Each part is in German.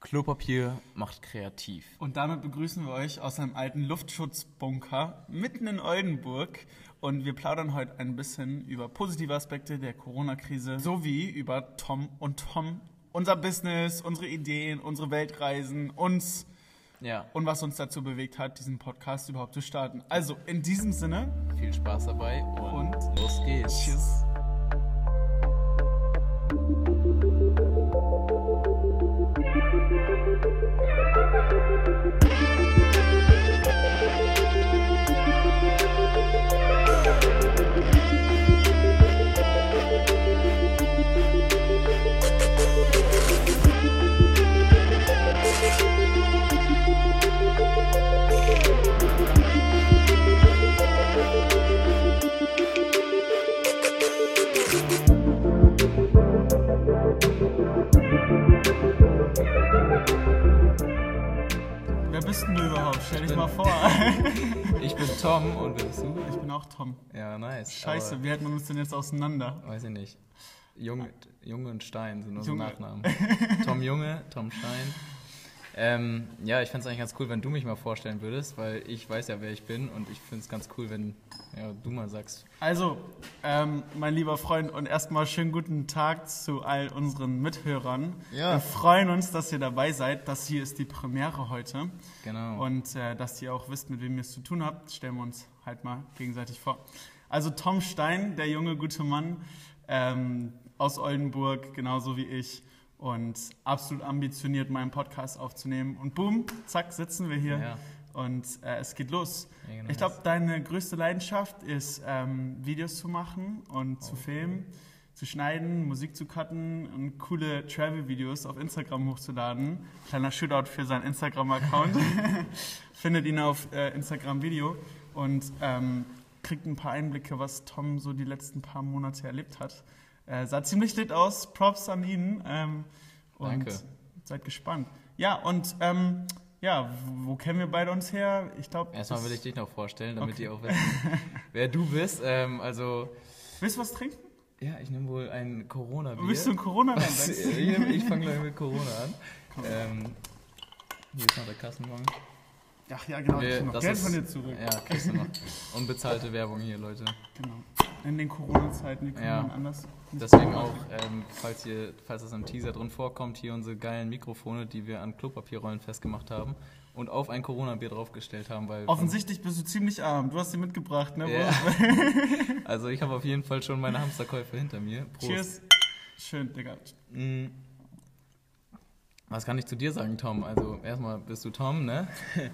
Klopapier macht kreativ. Und damit begrüßen wir euch aus einem alten Luftschutzbunker mitten in Oldenburg. Und wir plaudern heute ein bisschen über positive Aspekte der Corona-Krise sowie über Tom und Tom, unser Business, unsere Ideen, unsere Weltreisen, uns Ja, und was uns dazu bewegt hat, diesen Podcast überhaupt zu starten. Also in diesem Sinne, viel Spaß dabei und, Und los geht's. tschüss. Vor. Ich bin Tom und wer bist du? Ich bin auch Tom. Ja, nice. Scheiße, wie hält man uns denn jetzt auseinander? weiß ich nicht. Junge, Junge und Stein sind unsere. Nachnamen. Tom Junge, Tom Stein. Ähm, ja, ich fände es eigentlich ganz cool, wenn du mich mal vorstellen würdest, weil ich weiß ja, wer ich bin und ich finde es ganz cool, wenn ja, du mal sagst. Also, ähm, mein lieber Freund, und erstmal schönen guten Tag zu all unseren Mithörern. Ja. Wir freuen uns, dass ihr dabei seid. Das hier ist die Premiere heute. Genau. Und äh, dass ihr auch wisst, mit wem ihr es zu tun habt, stellen wir uns halt mal gegenseitig vor. Also Tom Stein, der junge, gute Mann ähm, aus Oldenburg, genauso wie ich. Und absolut ambitioniert, meinen Podcast aufzunehmen. Und boom, zack, sitzen wir hier. Ja. Und äh, es geht los. Mega Ich glaube, deine größte Leidenschaft ist, ähm, Videos zu machen und Oh, zu filmen, zu schneiden, Musik zu cutten und coole Travel-Videos auf Instagram hochzuladen. Kleiner Shootout für seinen Instagram-Account. Findet ihn auf äh, Instagram Video und ähm, kriegt ein paar Einblicke, was Tom so die letzten paar Monate erlebt hat. Äh, sah ziemlich lit aus. Props an ihn. Ähm, Danke. Seid gespannt. Ja, und ähm, ja, wo kennen wir beide uns her? Ich glaube, Erstmal will ich dich noch vorstellen, damit Okay. die auch wissen, wer du bist. Ähm, also, Willst du was trinken? ja, ich nehme wohl ein Corona-Bier. Bist du ein corona Was? -Land? ich ich fange gleich mit Corona an. Ähm, hier ist noch der Kassenbon. Ach ja, genau. Wir- ich noch Geld ist- von dir zurück. Ja, kriegst du noch. Unbezahlte Werbung hier, Leute. Genau. In den Corona-Zeiten, wie kann Ja. man anders? Deswegen auch, ähm, falls, hier, falls das im Teaser drin vorkommt, hier unsere geilen Mikrofone, die wir an Klopapierrollen festgemacht haben und auf ein Corona-Bier draufgestellt haben. Weil Offensichtlich bist du ziemlich arm. Du hast sie mitgebracht, ne? Ja. Also ich habe auf jeden Fall schon meine Hamsterkäufe hinter mir. Prost. Cheers. Schön, Digga. Mm. Was kann ich zu dir sagen, Tom? Also erstmal bist du Tom, ne?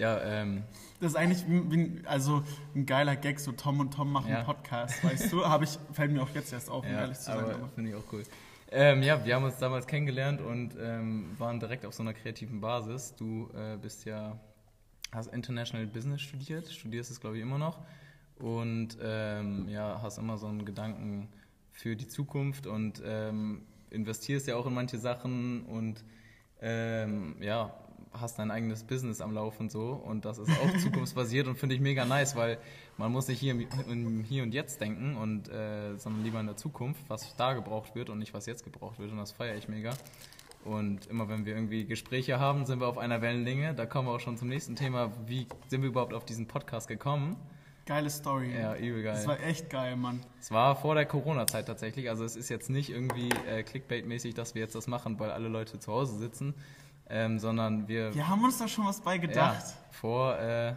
ja, ähm, Das ist eigentlich wie, wie, also ein geiler Gag, so Tom und Tom machen Ja. einen Podcast, weißt du? Hab ich, fällt mir auch jetzt erst auf, um ja ehrlich zu sein. finde ich auch cool. Ähm, ja, wir haben uns damals kennengelernt und ähm, waren direkt auf so einer kreativen Basis. Du äh, bist ja, hast International Business studiert, studierst es glaube ich immer noch und ähm, ja, hast immer so einen Gedanken für die Zukunft und ähm, investierst ja auch in manche Sachen und ähm, ja, hast dein eigenes Business am Laufen so und das ist auch zukunftsbasiert und finde ich mega nice, weil man muss nicht hier im, im Hier und Jetzt denken und äh, sondern lieber in der Zukunft, was da gebraucht wird und nicht was jetzt gebraucht wird und das feiere ich mega. Und immer wenn wir irgendwie Gespräche haben, sind wir auf einer Wellenlänge. Da kommen wir auch schon zum nächsten Thema. Wie sind wir überhaupt auf diesen Podcast gekommen? geile Story. Ja, übel geil. Das war echt geil, Mann. Es war vor der Corona-Zeit tatsächlich. Also es ist jetzt nicht irgendwie äh, Clickbait-mäßig, dass wir jetzt das machen, weil alle Leute zu Hause sitzen, ähm, sondern wir Wir haben uns da schon was bei ja, gedacht. vor äh,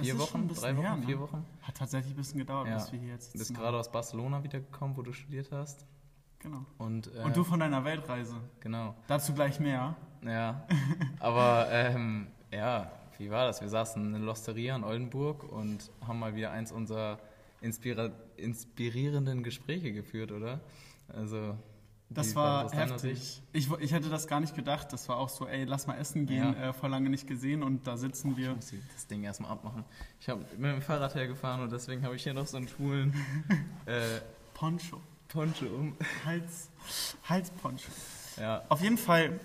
vier Wochen, drei Wochen, her, ne? vier Wochen. Hat tatsächlich ein bisschen gedauert, Ja. bis wir hier jetzt Du bist gerade aus Barcelona wiedergekommen, wo du studiert hast. Genau. Und, äh, Und du von deiner Weltreise. Genau. Dazu gleich mehr. Ja. Aber ähm, ja, wie war das? Wir saßen in Losteria in Oldenburg und haben mal wieder eins unserer inspirierenden Gespräche geführt, oder? Also. Das wie war heftig. Ich, ich hätte das gar nicht gedacht. Das war auch so, ey, lass mal essen gehen, Ja. äh, vor lange nicht gesehen und da sitzen wir. Ich muss das Ding erstmal abmachen. Ich hab, bin mit dem Fahrrad hergefahren und deswegen habe ich hier noch so einen schwulen äh, Poncho. Poncho um. Hals, Halsponcho. Ja, Auf jeden Fall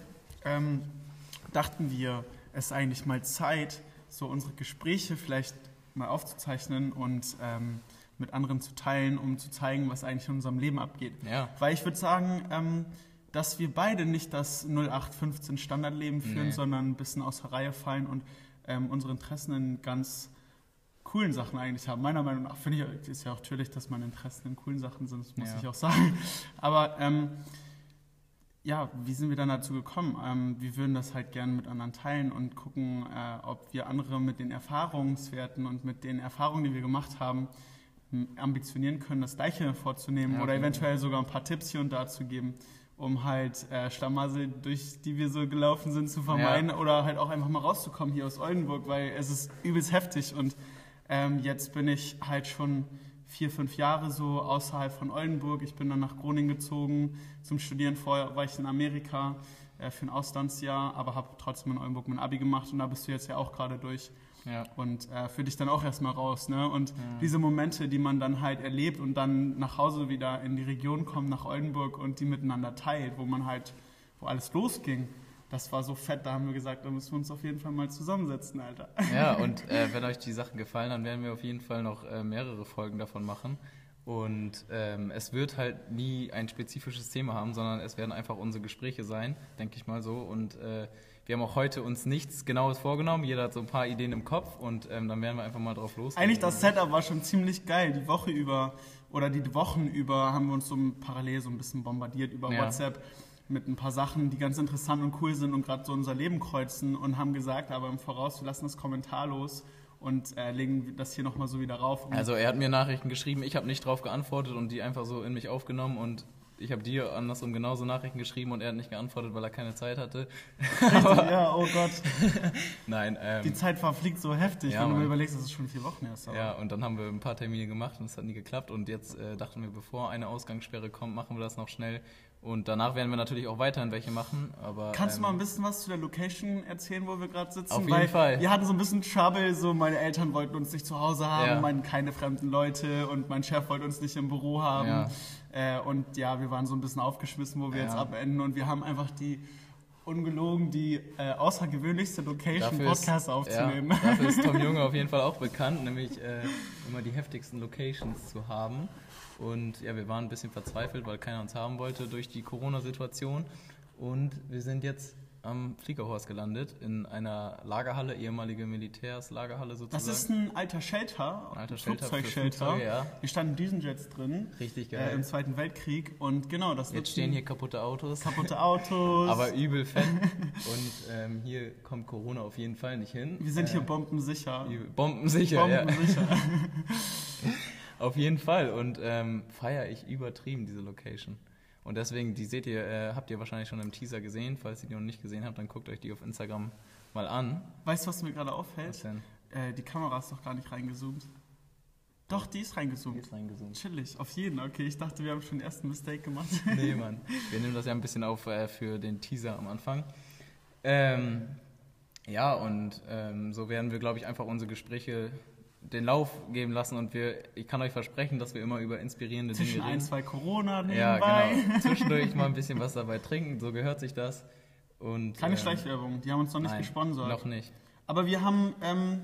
ähm, dachten wir, es ist eigentlich mal Zeit, so unsere Gespräche vielleicht mal aufzuzeichnen und ähm, mit anderen zu teilen, um zu zeigen, was eigentlich in unserem Leben abgeht. ja, Weil ich würde sagen, ähm, dass wir beide nicht das 0815 Standardleben führen, Nee. sondern ein bisschen aus der Reihe fallen und ähm, unsere Interessen in ganz coolen Sachen eigentlich haben. Meiner Meinung nach finde ich, ist ja auch natürlich, dass meine Interessen in coolen Sachen sind, das muss Ja. ich auch sagen. Aber ähm, ja, wie sind wir dann dazu gekommen? Ähm, wir würden das halt gerne mit anderen teilen und gucken, äh, ob wir andere mit den Erfahrungswerten und mit den Erfahrungen, die wir gemacht haben, ambitionieren können, das Gleiche vorzunehmen Ja, oder okay. eventuell sogar ein paar Tipps hier und da zu geben, um halt äh, Schlamassel, durch die wir so gelaufen sind, zu vermeiden oder halt auch einfach mal rauszukommen hier aus Oldenburg, weil es ist übelst heftig und ähm, jetzt bin ich halt schon vier, fünf Jahre so außerhalb von Oldenburg. Ich bin dann nach Groningen gezogen zum Studieren. Vorher war ich in Amerika äh, für ein Auslandsjahr, aber habe trotzdem in Oldenburg mein Abi gemacht und da bist du jetzt ja auch gerade durch Ja. und äh, für dich dann auch erstmal raus. Ne? Und Ja. diese Momente, die man dann halt erlebt und dann nach Hause wieder in die Region kommt, nach Oldenburg und die miteinander teilt, wo man halt, wo alles losging, das war so fett, da haben wir gesagt, da müssen wir uns auf jeden Fall mal zusammensetzen, Alter. Ja, und äh, wenn euch die Sachen gefallen, dann werden wir auf jeden Fall noch äh, mehrere Folgen davon machen. Und ähm, es wird halt nie ein spezifisches Thema haben, sondern es werden einfach unsere Gespräche sein, denke ich mal so. Und äh, wir haben auch heute uns nichts Genaues vorgenommen. Jeder hat so ein paar Ideen im Kopf und ähm, dann werden wir einfach mal drauf los. Eigentlich das Setup war schon ziemlich geil. Die Woche über oder die Wochen über haben wir uns so parallel so ein bisschen bombardiert über Ja. WhatsApp mit ein paar Sachen, die ganz interessant und cool sind und gerade so unser Leben kreuzen und haben gesagt, aber im Voraus, wir lassen das kommentarlos und äh, legen das hier nochmal so wieder rauf. Also er hat mir Nachrichten geschrieben, ich habe nicht drauf geantwortet und die einfach so in mich aufgenommen und ich habe dir andersrum genauso Nachrichten geschrieben und er hat nicht geantwortet, weil er keine Zeit hatte. richtig, ja, oh Gott, Nein, ähm, die Zeit verfliegt so heftig, Ja, wenn du mir überlegst, dass es schon vier Wochen erst. aber- Ja, und dann haben wir ein paar Termine gemacht und es hat nie geklappt. Und jetzt äh, dachten wir, bevor eine Ausgangssperre kommt, machen wir das noch schnell. Und danach werden wir natürlich auch weiterhin welche machen. Aber, Kannst du ähm, mal ein bisschen was zu der Location erzählen, wo wir gerade sitzen? Auf jeden Weil Fall. Wir hatten so ein bisschen Trouble, so meine Eltern wollten uns nicht zu Hause haben, Ja. mein, keine fremden Leute und mein Chef wollte uns nicht im Büro haben. Ja. Äh, und ja, wir waren so ein bisschen aufgeschmissen, wo wir Ja. jetzt abenden und wir haben einfach die ungelogen die äh, außergewöhnlichste Location, dafür ist, Podcasts aufzunehmen. Ja, dafür ist Tom Junge auf jeden Fall auch bekannt, nämlich äh, immer die heftigsten Locations zu haben. Und ja, wir waren ein bisschen verzweifelt, weil keiner uns haben wollte durch die Corona-Situation. Und wir sind jetzt am Fliegerhorst gelandet, in einer Lagerhalle, ehemalige Militärslagerhalle sozusagen. Das ist ein alter Shelter, Ein alter Shelter Flugzeugshelter. Ja. Hier standen Düsenjets drin Richtig äh, geil. im Zweiten Weltkrieg und genau, das Jetzt stehen hier kaputte Autos. kaputte Autos. Aber übel fett. Und ähm, hier kommt Corona auf jeden Fall nicht hin. wir sind hier Äh, bombensicher. übel- bombensicher, ja. Auf jeden Fall. Und ähm, feiere ich übertrieben diese Location. Und deswegen, die seht ihr, äh, habt ihr wahrscheinlich schon im Teaser gesehen. Falls ihr die noch nicht gesehen habt, dann guckt euch die auf Instagram mal an. Weißt du, was mir gerade Was auffällt? denn? Äh, die Kamera ist doch gar nicht reingezoomt. Doch, die ist reingezoomt. Jetzt reingezoomt. Chillig, auf jeden. Okay, ich dachte, wir haben schon den ersten Mistake gemacht. Nee, Mann. Wir nehmen das ja ein bisschen auf äh, für den Teaser am Anfang. Ähm, ja, und ähm, so werden wir, glaube ich, einfach unsere Gespräche den Lauf geben lassen und wir, ich kann euch versprechen, dass wir immer über inspirierende Zwischen Dinge ein, reden. zwei Corona Ja, nebenbei. genau. Zwischendurch mal ein bisschen was dabei trinken, so gehört sich das. Und, Keine ähm, Schleichwerbung, die haben uns noch nicht nein, gesponsert. Noch nicht. Aber wir haben, ähm,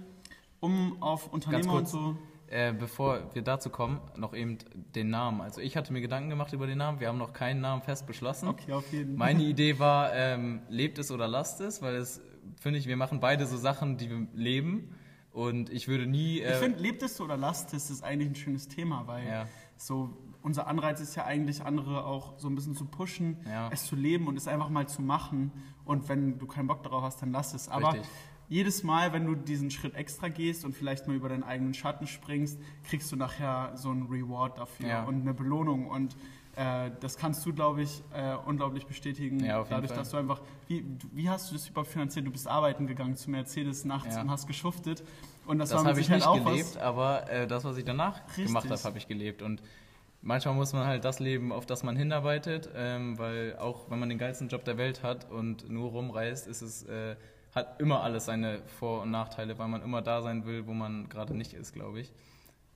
um auf Unternehmer und kurz. so. Äh, bevor wir dazu kommen, noch eben den Namen. Also ich hatte mir Gedanken gemacht über den Namen. Wir haben noch keinen Namen fest beschlossen. Okay, auf jeden Fall. Meine Idee war, ähm, lebt es oder lasst es, weil es, finde ich, wir machen beide so Sachen, die wir leben. Und ich würde nie. Äh, Ich finde, lebt es oder lasst es, ist eigentlich ein schönes Thema, weil Ja. so unser Anreiz ist ja eigentlich, andere auch so ein bisschen zu pushen, Ja. es zu leben und es einfach mal zu machen. Und wenn du keinen Bock darauf hast, dann lass es. Aber Richtig. jedes Mal, wenn du diesen Schritt extra gehst und vielleicht mal über deinen eigenen Schatten springst, kriegst du nachher so einen Reward dafür Ja. und eine Belohnung. Und äh, das kannst du, glaube ich, äh, unglaublich bestätigen. Ja, dadurch, Fall. dass du einfach, wie, wie hast du das überhaupt finanziert? Du bist arbeiten gegangen zu Mercedes nachts Ja. und hast geschuftet. Und das, das habe ich nicht auch gelebt, was. aber äh, das, was ich danach Richtig. gemacht habe, habe ich gelebt. Und manchmal muss man halt das leben, auf das man hinarbeitet, ähm, weil auch wenn man den geilsten Job der Welt hat und nur rumreist, ist es, äh, hat immer alles seine Vor- und Nachteile, weil man immer da sein will, wo man gerade nicht ist, glaube ich.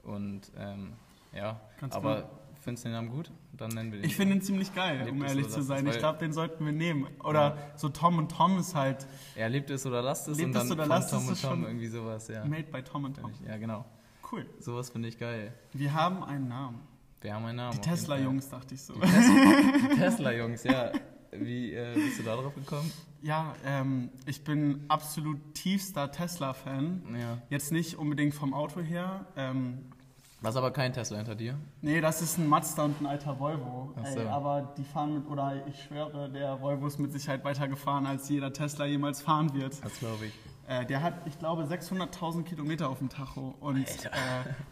Und ähm, ja, Ganz aber klar. Findest du den Namen gut? Dann nennen wir den. Ich finde ihn ziemlich geil, um ehrlich zu sein. Ich glaube, den sollten wir nehmen. Oder so Tom und Tom ist halt Ja, lebt es oder lasst es Lebt und es oder lasst Tom es und ist Tom irgendwie sowas, ja. made by Tom und Tom. Ja, genau. Cool. Sowas finde ich geil. Wir haben einen Namen. Wir haben einen Namen. Die Tesla-Jungs, dachte ich so. Die Tesla-Jungs, ja. Wie äh, bist du da drauf gekommen? Ja, ähm, ich bin absolut tiefster Tesla-Fan. Ja. Jetzt nicht unbedingt vom Auto her. Ähm, Was aber kein Tesla hinter dir? nee, das ist ein Mazda und ein alter Volvo. Ach so. Ey, aber die fahren mit, oder ich schwöre, der Volvo ist mit Sicherheit weiter gefahren, als jeder Tesla jemals fahren wird. Das glaube ich. Äh, der hat, ich glaube, 600.000 Kilometer auf dem Tacho. Und äh,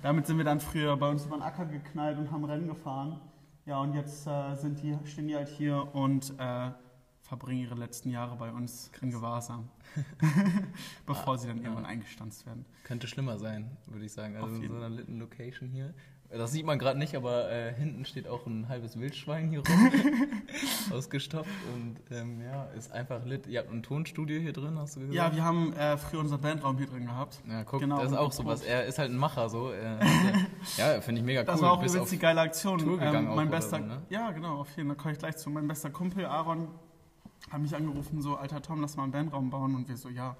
damit sind wir dann früher bei uns über den Acker geknallt und haben Rennen gefahren. Ja, und jetzt äh, sind die, stehen die halt hier und äh, verbringen ihre letzten Jahre bei uns in Gewahrsam. Bevor sie dann ja. irgendwann eingestanzt werden. Könnte schlimmer sein, würde ich sagen. Also in so einer litten Location hier. Das sieht man gerade nicht, aber äh, hinten steht auch ein halbes Wildschwein hier rum. ausgestopft und ähm, ja, ist einfach lit. Ihr habt ein Tonstudio hier drin, hast du gesagt? Ja, wir haben äh, früher unseren Bandraum hier drin gehabt. Ja, guck, Genau, das ist auch sowas. Er ist halt ein Macher, so. Er, ja, finde ich mega cool. Das war auch auf- die geile Aktion. Ähm, Tour gegangen auch mein oder bester, so, ne? Ja, genau, auf jeden Fall. Da komme ich gleich zu. Mein bester Kumpel Aaron hat mich angerufen, so, alter Tom, lass mal einen Bandraum bauen. Und wir so, ja,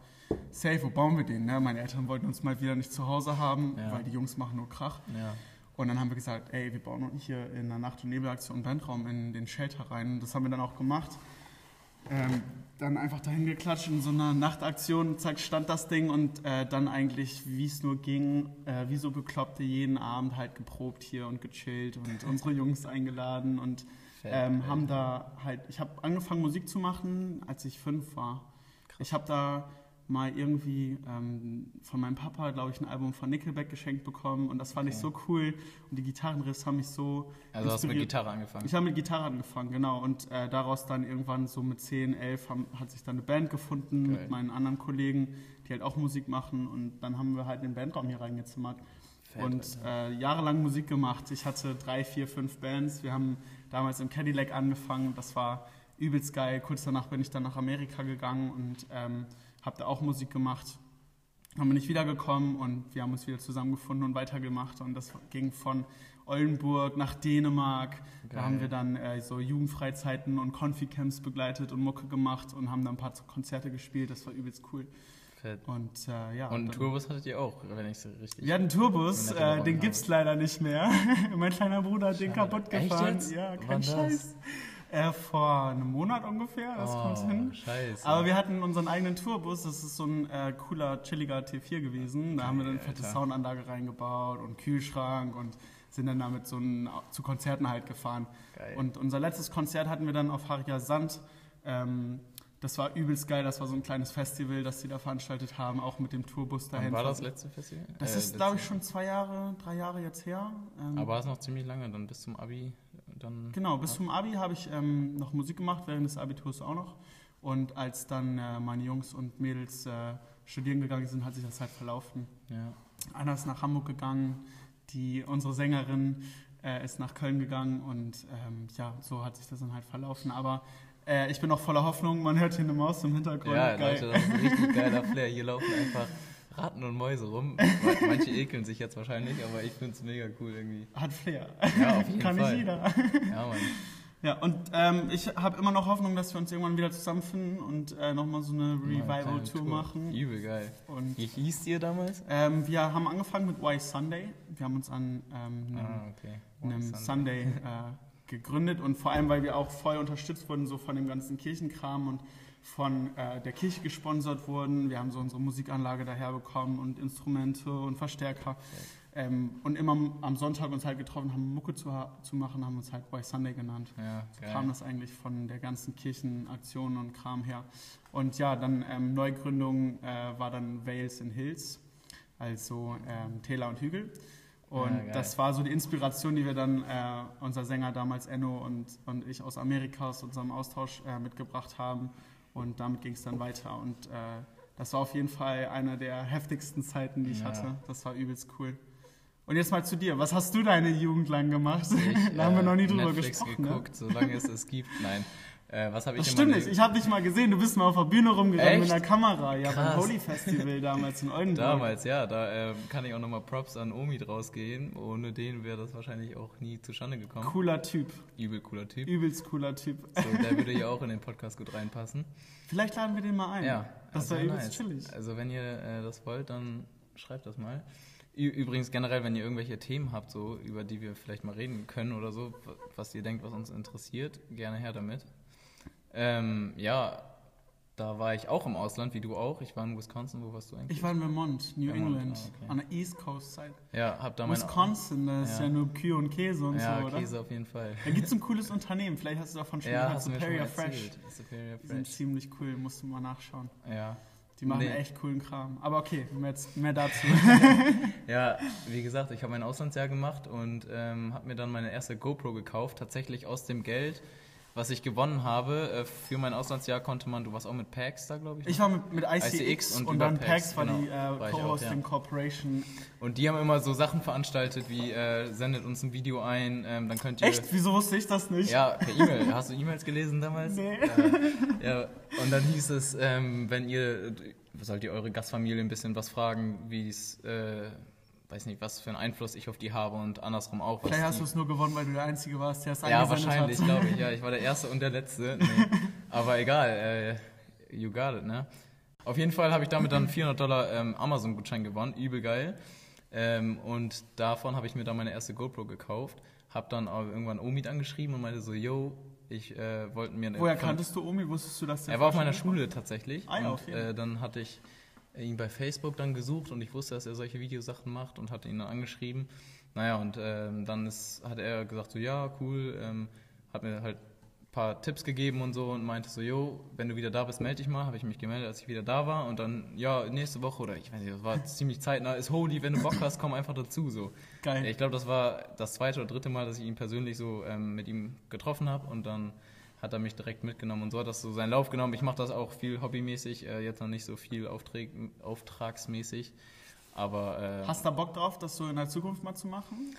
safe, wo bauen wir den? Ne? Meine Eltern wollten uns mal wieder nicht zu Hause haben, Ja. weil die Jungs machen nur Krach. Ja. Und dann haben wir gesagt, ey, wir bauen hier in der Nacht- und Nebelaktion einen Bandraum in den Shelter rein. Das haben wir dann auch gemacht. Ähm, dann einfach dahin geklatscht in so einer Nachtaktion, zack, stand das Ding und äh, dann eigentlich, wie es nur ging, äh, wie so Bekloppte jeden Abend halt geprobt hier und gechillt und unsere Jungs eingeladen und ähm, haben da halt, ich habe angefangen Musik zu machen, als ich fünf war. Ich habe da mal irgendwie ähm, von meinem Papa, glaube ich, ein Album von Nickelback geschenkt bekommen und das fand ich Okay. so cool und die Gitarrenriffs haben mich so Also hast du mit inspiriert. Gitarre angefangen. Ich habe mit Gitarre angefangen, genau. Und äh, daraus dann irgendwann so mit 10, 11 haben, hat sich dann eine Band gefunden Geil. mit meinen anderen Kollegen, die halt auch Musik machen. Und dann haben wir halt den Bandraum hier reingezimmert Fett, und äh, jahrelang Musik gemacht. Ich hatte drei, vier, fünf Bands. Wir haben damals im Cadillac angefangen. Das war übelst geil. Kurz danach bin ich dann nach Amerika gegangen und ähm, habe da auch Musik gemacht. Dann bin ich wiedergekommen und wir haben uns wieder zusammengefunden und weitergemacht. Und das ging von Oldenburg nach Dänemark. Da Geil. haben wir dann äh, so Jugendfreizeiten und Konfi-Camps begleitet und Mucke gemacht und haben dann ein paar Konzerte gespielt. Das war übelst cool. Fett. Und äh, ja. Und einen dann- Tourbus hattet ihr auch, wenn ich es richtig. wir hatten einen Tourbus, In der äh, den habe. gibt's leider nicht mehr. mein kleiner Bruder hat den Schade. kaputt Echt gefahren. Ja, Wann kein das? Scheiß. Äh, vor einem Monat ungefähr, das oh, kommt hin. Scheiße. Aber wir hatten unseren eigenen Tourbus, das ist so ein äh, cooler, chilliger T4 gewesen. Da haben wir dann eine fette Alter. Soundanlage reingebaut und Kühlschrank und sind dann damit so ein, zu Konzerten halt gefahren. Geil. Und unser letztes Konzert hatten wir dann auf Haria Sand. Ähm, das war übelst geil, das war so ein kleines Festival, das die da veranstaltet haben, auch mit dem Tourbus dahin. Wann war das letzte Festival? Das Äh, ist, glaube ich, schon zwei Jahre, drei Jahre jetzt her. Ähm, Aber war es noch ziemlich lange, dann bis zum Abi? Dann genau, bis zum Abi habe ich ähm, noch Musik gemacht, während des Abiturs auch noch. Und als dann äh, meine Jungs und Mädels äh, studieren gegangen sind, hat sich das halt verlaufen. Ja. Einer ist nach Hamburg gegangen, die, unsere Sängerin äh, ist nach Köln gegangen und ähm, ja, so hat sich das dann halt verlaufen. Aber äh, ich bin auch voller Hoffnung, man hört hier eine Maus im Hintergrund. Ja, Geil. Leute, das ist ein richtig geiler Flair. Hier laufen einfach Ratten und Mäuse rum. Manche ekeln sich jetzt wahrscheinlich, aber ich finde es mega cool irgendwie. Hat Flair. Ja, auf jeden Kann Fall. nicht jeder. Ja, Mann. Ja, und ähm, ich habe immer noch Hoffnung, dass wir uns irgendwann wieder zusammenfinden und äh, nochmal so eine Revival-Tour machen. Übel geil. Und Wie hieß ihr damals? ähm, wir haben angefangen mit Why Sunday. Wir haben uns an ähm, einem, Ah, okay. Sunday. Sunday äh, gegründet und vor allem, weil wir auch voll unterstützt wurden, so von dem ganzen Kirchenkram und von äh, der Kirche gesponsert wurden. Wir haben so unsere Musikanlage daher bekommen und Instrumente und Verstärker. Ähm, und immer am Sonntag uns halt getroffen haben, Mucke zu, zu machen, haben uns halt Why Sunday genannt. Ja, So kam das eigentlich von der ganzen Kirchenaktion und Kram her. Und ja, dann ähm, Neugründung äh, war dann Vales in Hills, also ähm, Täler und Hügel. Und Ja, das war so die Inspiration, die wir dann, äh, unser Sänger damals Enno und, und ich aus Amerika, aus unserem Austausch äh, mitgebracht haben. Und damit ging es dann weiter. Und äh, das war auf jeden Fall eine der heftigsten Zeiten, die ich Ja. hatte. Das war übelst cool. Und jetzt mal zu dir. Was hast du deine Jugend lang gemacht? Ich, da haben wir äh, noch nie drüber Netflix gesprochen. Ne? geguckt, solange es es gibt. Nein. Äh, was habe ich Das stimmt nicht. Ich habe dich mal gesehen. Du bist mal auf der Bühne rumgegangen Echt? mit einer Kamera. Ja, Krass. beim Holy Festival damals in Oldenburg. Damals, ja, da ähm, kann ich auch nochmal Props an Omi draus gehen. Ohne den wäre das wahrscheinlich auch nie zustande gekommen. Cooler Typ. Übel cooler Typ. Übelst cooler Typ. So, der würde ja auch in den Podcast gut reinpassen. Vielleicht laden wir den mal ein. Ja, Das also wäre übelst nice. chillig. Also wenn ihr äh, das wollt, dann schreibt das mal. Übrigens generell, wenn ihr irgendwelche Themen habt, so über die wir vielleicht mal reden können oder so, wa- was ihr denkt, was uns interessiert, gerne her damit. Ähm, ja, da war ich auch im Ausland, wie du auch. Ich war in Wisconsin. Wo warst du eigentlich? Ich war in Vermont, New Vermont, England, ah, okay. an der East Coast Side. Ja, hab da. Wisconsin, das ist Ja. ja nur Kühe und Käse und ja, so, oder? Käse auf jeden Fall. Da gibt es ein cooles Unternehmen, vielleicht hast du davon schon Ja, gehört, Superior Fresh. Superior Die sind Fresh. ziemlich cool, musst du mal nachschauen. Ja. Die machen Nee. echt coolen Kram. Aber okay, mehr, mehr dazu. Ja, wie gesagt, ich habe mein Auslandsjahr gemacht und ähm, habe mir dann meine erste GoPro gekauft. Tatsächlich aus dem Geld, was ich gewonnen habe. Äh, für mein Auslandsjahr konnte man, du warst auch mit PAX da, glaube ich. ne? Ich war mit, mit ICX, ICX und, und dann PAX, PAX war genau. die äh, Co-Hosting ja. Corporation. Und die haben immer so Sachen veranstaltet wie äh, sendet uns ein Video ein, ähm, dann könnt ihr. Echt? Wieso wusste ich das nicht? Ja, per E-Mail. Hast du E-Mails gelesen damals? Nee. Ja, und dann hieß es, ähm, wenn ihr, sollt ihr eure Gastfamilie ein bisschen was fragen, wie es, äh, weiß nicht, was für einen Einfluss ich auf die habe und andersrum auch. Vielleicht hast du es nur gewonnen, weil du der Einzige warst, der es ja, wahrscheinlich, glaube ich. Ja, ich war der Erste und der Letzte. Nee. Aber egal, äh, you got it, ne? Auf jeden Fall habe ich damit dann 400 Dollar ähm, Amazon-Gutschein gewonnen, übel geil. Ähm, und davon habe ich mir dann meine erste GoPro gekauft. Habe dann auch irgendwann Omid angeschrieben und meinte so, yo, ich äh, wollte mir eine Woher kanntest du Omi? Wusstest du, dass der er war auf meiner Schule tatsächlich. Ah ja, und äh, dann hatte ich ihn bei Facebook dann gesucht und ich wusste, dass er solche Videosachen macht und hatte ihn dann angeschrieben. Naja, und ähm, dann ist, hat er gesagt, so ja, cool, ähm, hat mir halt ein paar Tipps gegeben und so und meinte so, jo, wenn du wieder da bist, melde dich mal. Habe ich mich gemeldet, als ich wieder da war und dann, ja, nächste Woche oder ich weiß nicht, das war ziemlich zeitnah, ist holy, wenn du Bock hast, komm einfach dazu, so. Geil. Ich glaube, das war das zweite oder dritte Mal, dass ich ihn persönlich so ähm, mit ihm getroffen habe und dann hat er mich direkt mitgenommen und so hat das so seinen Lauf genommen. Ich mache das auch viel hobbymäßig, äh, jetzt noch nicht so viel Aufträg, auftragsmäßig, aber äh, Hast du da Bock drauf, das so in der Zukunft mal zu machen?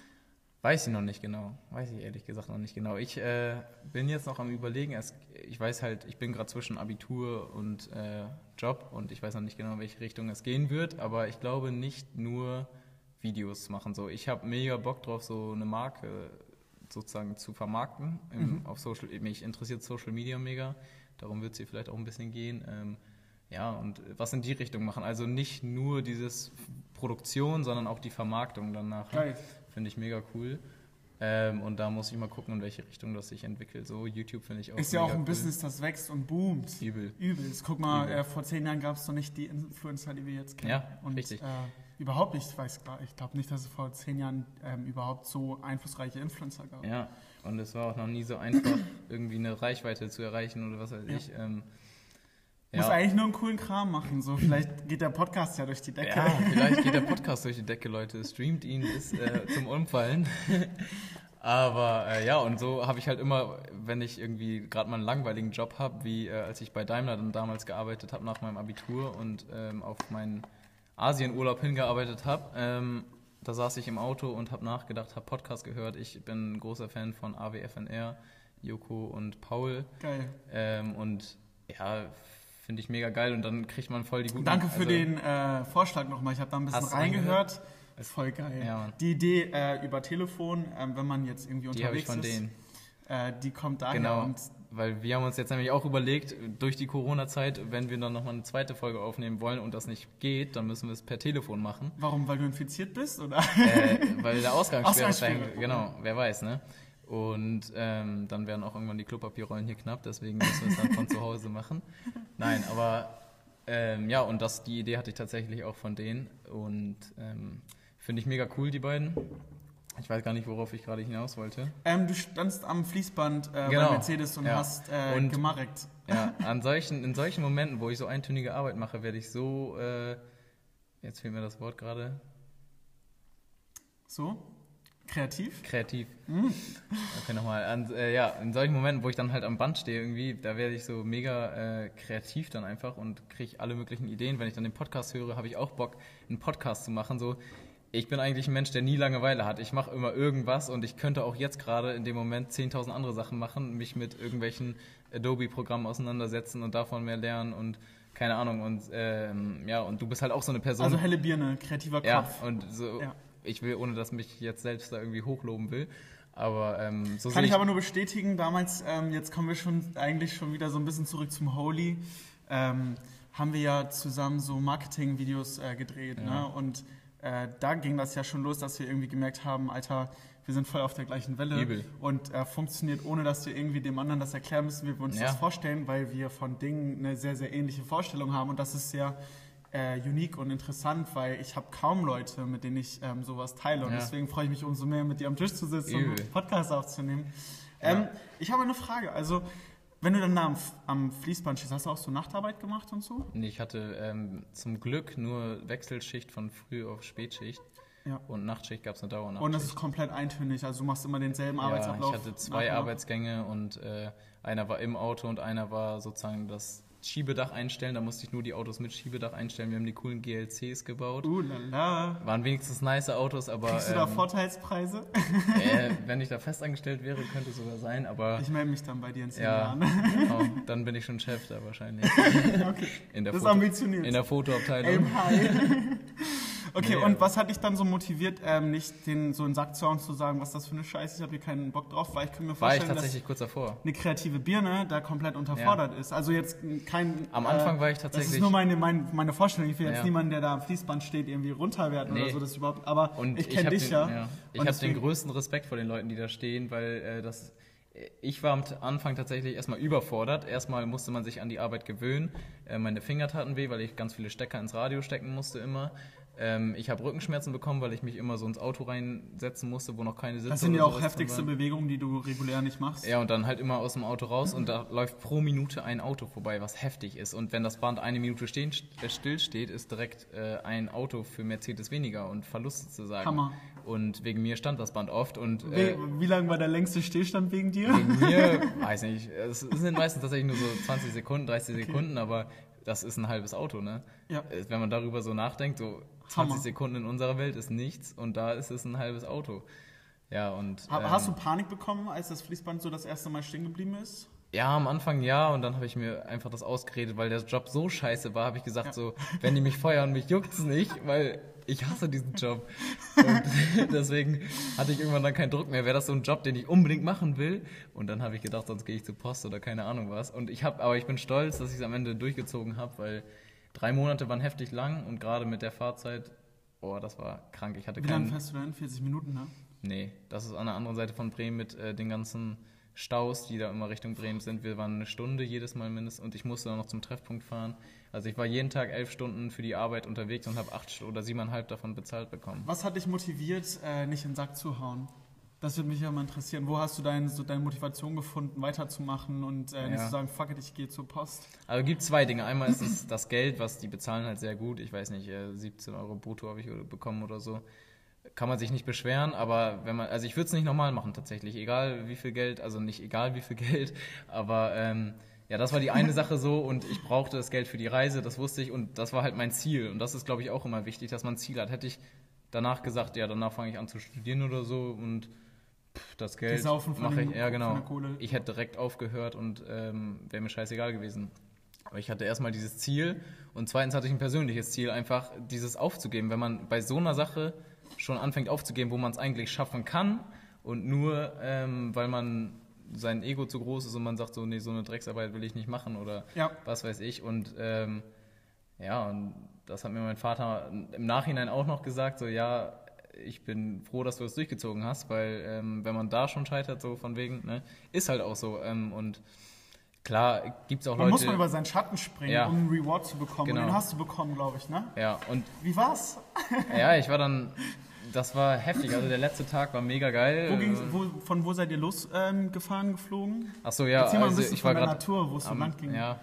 weiß ich noch nicht genau. Weiß ich ehrlich gesagt noch nicht genau. Ich äh, bin jetzt noch am überlegen. Es, ich weiß halt, ich bin gerade zwischen Abitur und äh, Job und ich weiß noch nicht genau, in welche Richtung es gehen wird, aber ich glaube nicht nur Videos machen. So, ich habe mega Bock drauf, so eine Marke sozusagen zu vermarkten im, auf Social. Mich interessiert Social Media mega. Darum wird es hier vielleicht auch ein bisschen gehen. Ähm, ja, und was in die Richtung machen. Also nicht nur dieses Produktion, sondern auch die Vermarktung danach. Geil. Finde ich mega cool. Ähm, und da muss ich mal gucken, in welche Richtung das sich entwickelt. So, YouTube finde ich auch Ist ja auch ein cool. Business, das wächst und boomt. Übel. Übelst. Guck mal, Übel. äh, vor zehn Jahren gab es noch nicht die Influencer, die wir jetzt kennen. Ja, und, richtig. Äh, überhaupt nicht, ich weiß gar, ich glaube nicht, dass es vor zehn Jahren ähm, überhaupt so einflussreiche Influencer gab. Ja, und es war auch noch nie so einfach, irgendwie eine Reichweite zu erreichen oder was weiß Ja. ich. Ähm, Muss ja. eigentlich nur einen coolen Kram machen. So, vielleicht geht der Podcast ja durch die Decke. ja, vielleicht geht der Podcast durch die Decke, Leute. Streamt ihn bis äh, zum Umfallen. Aber äh, ja, und so habe ich halt immer, wenn ich irgendwie gerade mal einen langweiligen Job habe, wie äh, als ich bei Daimler dann damals gearbeitet habe nach meinem Abitur und ähm, auf meinen Asienurlaub hingearbeitet habe, ähm, da saß ich im Auto und habe nachgedacht, habe Podcast gehört. Ich bin ein großer Fan von AWFNR, Joko und Paul. Geil. Ähm, und ja, finde ich mega geil und dann kriegt man voll die guten... Danke für also- den äh, Vorschlag nochmal. Ich habe da ein bisschen reingehört. Ist voll geil. Ja, die Idee äh, über Telefon, ähm, wenn man jetzt irgendwie Die habe ich unterwegs von ist, denen. äh, die kommt daher. Genau, Und weil wir haben uns jetzt nämlich auch überlegt, durch die Corona-Zeit, wenn wir dann nochmal eine zweite Folge aufnehmen wollen und das nicht geht, dann müssen wir es per Telefon machen. warum? Weil du infiziert bist? Oder? äh, weil der Ausgangssperre dahin- Genau, wer weiß, ne? Und ähm, dann werden auch irgendwann die Klopapierrollen hier knapp, deswegen müssen wir es dann von zu Hause machen. Nein, aber ähm, ja, und das, die Idee hatte ich tatsächlich auch von denen und ähm, finde ich mega cool, die beiden. Ich weiß gar nicht, worauf ich gerade hinaus wollte. Ähm, du standst am Fließband äh, Genau. bei Mercedes und Ja. hast äh, Und- gemarkt. Ja, an solchen, in solchen Momenten, wo ich so eintönige Arbeit mache, werde ich so, äh, jetzt fehlt mir das Wort gerade, So? Kreativ? kreativ. Hm. Okay, nochmal. An, äh, ja, in solchen Momenten, wo ich dann halt am Band stehe irgendwie, da werde ich so mega äh, kreativ dann einfach und kriege alle möglichen Ideen. Wenn ich dann den Podcast höre, habe ich auch Bock, einen Podcast zu machen. So, ich bin eigentlich ein Mensch, der nie Langeweile hat. Ich mache immer irgendwas und ich könnte auch jetzt gerade in dem Moment 10.000 andere Sachen machen, mich mit irgendwelchen Adobe-Programmen auseinandersetzen und davon mehr lernen und keine Ahnung. Und ähm, ja, und du bist halt auch so eine Person. Also helle Birne, kreativer Ja, Kopf. und so, Ja. ich will, ohne dass mich jetzt selbst da irgendwie hochloben will, aber ähm, so Kann sehe ich aber nur bestätigen, damals, ähm, jetzt kommen wir schon eigentlich schon wieder so ein bisschen zurück zum Holy, ähm, haben wir ja zusammen so Marketing-Videos äh, gedreht. Ja. Ne? Und äh, da ging das ja schon los, dass wir irgendwie gemerkt haben, Alter, wir sind voll auf der gleichen Welle Übel. und äh, funktioniert, ohne dass wir irgendwie dem anderen das erklären müssen, wie wir uns Ja. das vorstellen, weil wir von Dingen eine sehr, sehr ähnliche Vorstellung haben und das ist sehr äh, unique und interessant, weil ich habe kaum Leute, mit denen ich ähm, sowas teile und Ja. deswegen freue ich mich umso mehr, mit dir am Tisch zu sitzen und Übel. einen Podcast aufzunehmen. Ähm, Ich habe eine Frage, also wenn du dann da am, am Fließband stehst, hast du auch so Nachtarbeit gemacht und so? Nee, ich hatte ähm, zum Glück nur Wechselschicht von Früh auf Spätschicht. Ja. Und Nachtschicht gab es eine Dauernachtschicht. Und das ist komplett eintönig, also du machst immer denselben ja, Arbeitsablauf. ich hatte zwei. Arbeitsgänge und äh, einer war im Auto und einer war sozusagen das Schiebedach einstellen. Da musste ich nur die Autos mit Schiebedach einstellen. Wir haben die coolen GLCs gebaut. Uh, lala. Waren wenigstens nice Autos, aber Kriegst du da ähm, Vorteilspreise? äh, wenn ich da festangestellt wäre, könnte es sogar sein, aber Ich melde mich dann bei dir in zehn ja, Jahren. genau, dann bin ich schon Chef da wahrscheinlich. Okay. In der, Das ist Foto, ambitioniert. in der Fotoabteilung. Aim high. Okay, Nee, und ja. was hat dich dann so motiviert, ähm, nicht den so einen Sack zu hauen zu sagen, was das für eine Scheiße, ich habe hier keinen Bock drauf, weil ich kann mir War ich vorstellen, dass tatsächlich kurz davor. eine kreative Birne da komplett unterfordert ist. Also jetzt kein... Am Anfang war ich Das ist tatsächlich- nur meine, meine, meine Vorstellung. Ich will jetzt Ja. niemanden, der da am Fließband steht, irgendwie runterwerten oder Nee. so, das überhaupt... Aber Und ich ich kenne dich den, ja. Ich Und habe den größten Respekt vor den Leuten, die da stehen, weil äh, das. Ich war am Anfang tatsächlich erstmal überfordert. Erstmal musste man sich an die Arbeit gewöhnen. Äh, meine Finger taten weh, weil ich ganz viele Stecker ins Radio stecken musste immer. Ähm, ich habe Rückenschmerzen bekommen, weil ich mich immer so ins Auto reinsetzen musste, wo noch keine Sitze Das sind ja auch heftigste. Bewegungen, die du regulär nicht machst. Ja, und dann halt immer aus dem Auto raus und da läuft pro Minute ein Auto vorbei, was heftig ist. Und wenn das Band eine Minute stehen, äh, still steht, ist direkt äh, ein Auto für Mercedes weniger und Verlust sozusagen. Hammer. Und wegen mir stand das Band oft und Wie, äh, wie lange war der längste Stillstand wegen dir? wegen mir, weiß nicht, es sind meistens tatsächlich nur so 20 Sekunden, 30 Sekunden, aber das ist ein halbes Auto, ne? Ja. Äh, Wenn man darüber so nachdenkt, so 20 Hammer. Sekunden in unserer Welt ist nichts und da ist es ein halbes Auto. Ja, und. Ha- ähm, Hast du Panik bekommen, als das Fließband so das erste Mal stehen geblieben ist? Ja, am Anfang ja und dann habe ich mir einfach das ausgeredet, weil der Job so scheiße war, habe ich gesagt Ja. so, wenn die mich feuern, mich juckt's nicht, weil ich hasse diesen Job. Und deswegen hatte ich irgendwann dann keinen Druck mehr. Wäre das so ein Job, den ich unbedingt machen will? Und dann habe ich gedacht, sonst gehe ich zur Post oder keine Ahnung was. Und ich habe, aber ich bin stolz, dass ich es am Ende durchgezogen habe, weil drei Monate waren heftig lang und gerade mit der Fahrzeit, oh, das war krank. Ich hatte Wie lange fährst du denn? 40 Minuten, ne? Nee, das ist an der anderen Seite von Bremen mit äh, den ganzen Staus, die da immer Richtung Bremen sind. Wir waren eine Stunde jedes Mal mindestens und ich musste dann noch zum Treffpunkt fahren. Also ich war jeden Tag elf Stunden für die Arbeit unterwegs und habe acht oder siebeneinhalb davon bezahlt bekommen. Was hat dich motiviert, äh, nicht in den Sack zu hauen? Das würde mich ja mal interessieren. Wo hast du dein, so deine Motivation gefunden, weiterzumachen und äh, nicht Ja. zu sagen, fuck it, ich gehe zur Post? Also gibt zwei Dinge. Einmal ist es das Geld, was die bezahlen halt sehr gut. Ich weiß nicht, äh, 17 Euro brutto habe ich bekommen oder so. Kann man sich nicht beschweren, aber wenn man, also ich würde es nicht normal machen tatsächlich, egal wie viel Geld, also nicht egal wie viel Geld, aber ähm, ja, das war die eine Sache so und ich brauchte das Geld für die Reise, das wusste ich und das war halt mein Ziel und das ist, glaube ich, auch immer wichtig, dass man ein Ziel hat. Hätte ich danach gesagt, ja, danach fange ich an zu studieren oder so und pff, das Geld mache ich, ja genau. Ich hätte direkt aufgehört und ähm, wäre mir scheißegal gewesen. Aber ich hatte erstmal dieses Ziel und zweitens hatte ich ein persönliches Ziel, einfach dieses aufzugeben. Wenn man bei so einer Sache schon anfängt aufzugeben, wo man es eigentlich schaffen kann und nur, ähm, weil man sein Ego zu groß ist und man sagt so, nee, so eine Drecksarbeit will ich nicht machen oder Ja. was weiß ich. Und ähm, ja, und das hat mir mein Vater im Nachhinein auch noch gesagt, so ja, ich bin froh, dass du das durchgezogen hast, weil ähm, wenn man da schon scheitert, so von wegen, ne, ist halt auch so. Ähm, und klar gibt es auch Man Leute. muss mal über seinen Schatten springen, Ja. um einen Reward zu bekommen. Genau. Und den hast du bekommen, glaube ich, ne? ja, und Wie war's? ja, ich war dann, das war heftig. Also der letzte Tag war mega geil. Wo wo, von wo seid ihr losgefahren, ähm, geflogen? Ach so, ja, Erzähl mal ein also bisschen ich war von gerade Tour, wo es so lang ging. Ja.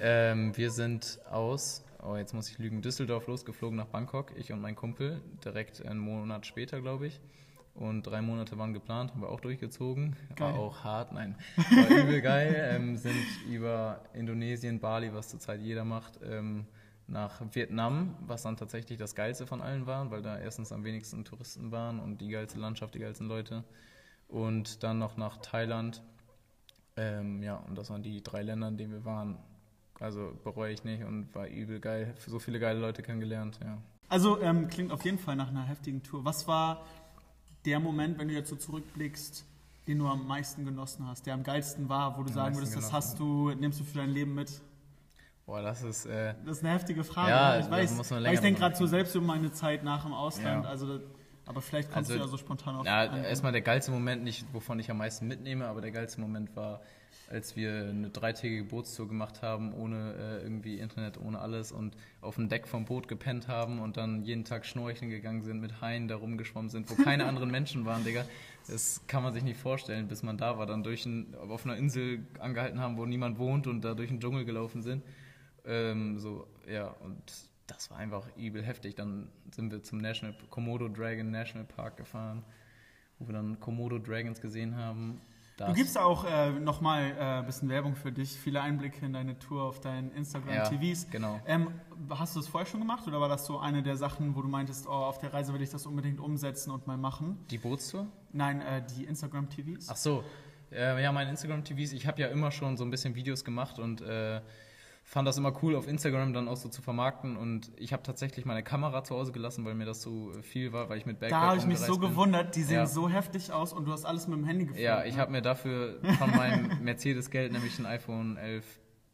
ähm, wir sind aus, oh, jetzt muss ich lügen, Düsseldorf losgeflogen nach Bangkok, ich und mein Kumpel, direkt einen Monat später, glaube ich. Und drei Monate waren geplant, haben wir auch durchgezogen. Geil. War auch hart, nein. War übel geil. Ähm, sind über Indonesien, Bali, was zurzeit jeder macht, ähm, nach Vietnam, was dann tatsächlich das Geilste von allen war, weil da erstens am wenigsten Touristen waren und die geilste Landschaft, die geilsten Leute. Und dann noch nach Thailand. Ähm, ja, und das waren die drei Länder, in denen wir waren. Also bereue ich nicht und war übel geil. So viele geile Leute kennengelernt, ja. Also ähm, klingt auf jeden Fall nach einer heftigen Tour. Was war der Moment, wenn du jetzt so zurückblickst, den du am meisten genossen hast, der am geilsten war, wo du Am sagen würdest, das genossen. hast du, nimmst du für dein Leben mit? Boah, das ist. Äh, Das ist eine heftige Frage. Ja, ich weiß. muss man länger ich denke gerade so selbst über meine Zeit nach dem Ausland. Ja. Also, aber vielleicht kommst Also, du ja so spontan auf. Ja, erstmal der geilste Moment, nicht wovon ich am meisten mitnehme, aber der geilste Moment war, als wir eine dreitägige Bootstour gemacht haben, ohne äh, irgendwie Internet, ohne alles und auf dem Deck vom Boot gepennt haben und dann jeden Tag schnorcheln gegangen sind, mit Haien da rumgeschwommen sind, wo keine anderen Menschen waren, Digga. Das kann man sich nicht vorstellen, bis man da war, dann durch ein, auf einer Insel angehalten haben, wo niemand wohnt und da durch den Dschungel gelaufen sind. Ähm, so, ja, und das war einfach übel heftig. Dann sind wir zum National Komodo Dragon National Park gefahren, wo wir dann Komodo Dragons gesehen haben. Das, Du gibst auch äh, nochmal äh, ein bisschen Werbung für dich, viele Einblicke in deine Tour auf deinen Instagram-TVs. genau. Ähm, hast du das vorher schon gemacht oder war das so eine der Sachen, wo du meintest, oh, auf der Reise will ich das unbedingt umsetzen und mal machen? Die Bootstour? Nein, äh, die Instagram-TVs. Ach so. Äh, ja, meine Instagram-TVs, ich habe ja immer schon so ein bisschen Videos gemacht und äh, fand das immer cool, auf Instagram dann auch so zu vermarkten. Und ich habe tatsächlich meine Kamera zu Hause gelassen, weil mir das so viel war, weil ich mit Da Backpack habe ich mich so bin. gewundert, die sehen Ja. so heftig aus und du hast alles mit dem Handy gefilmt. Ja, ich ne? habe mir dafür von meinem Mercedes-Geld nämlich ein iPhone 11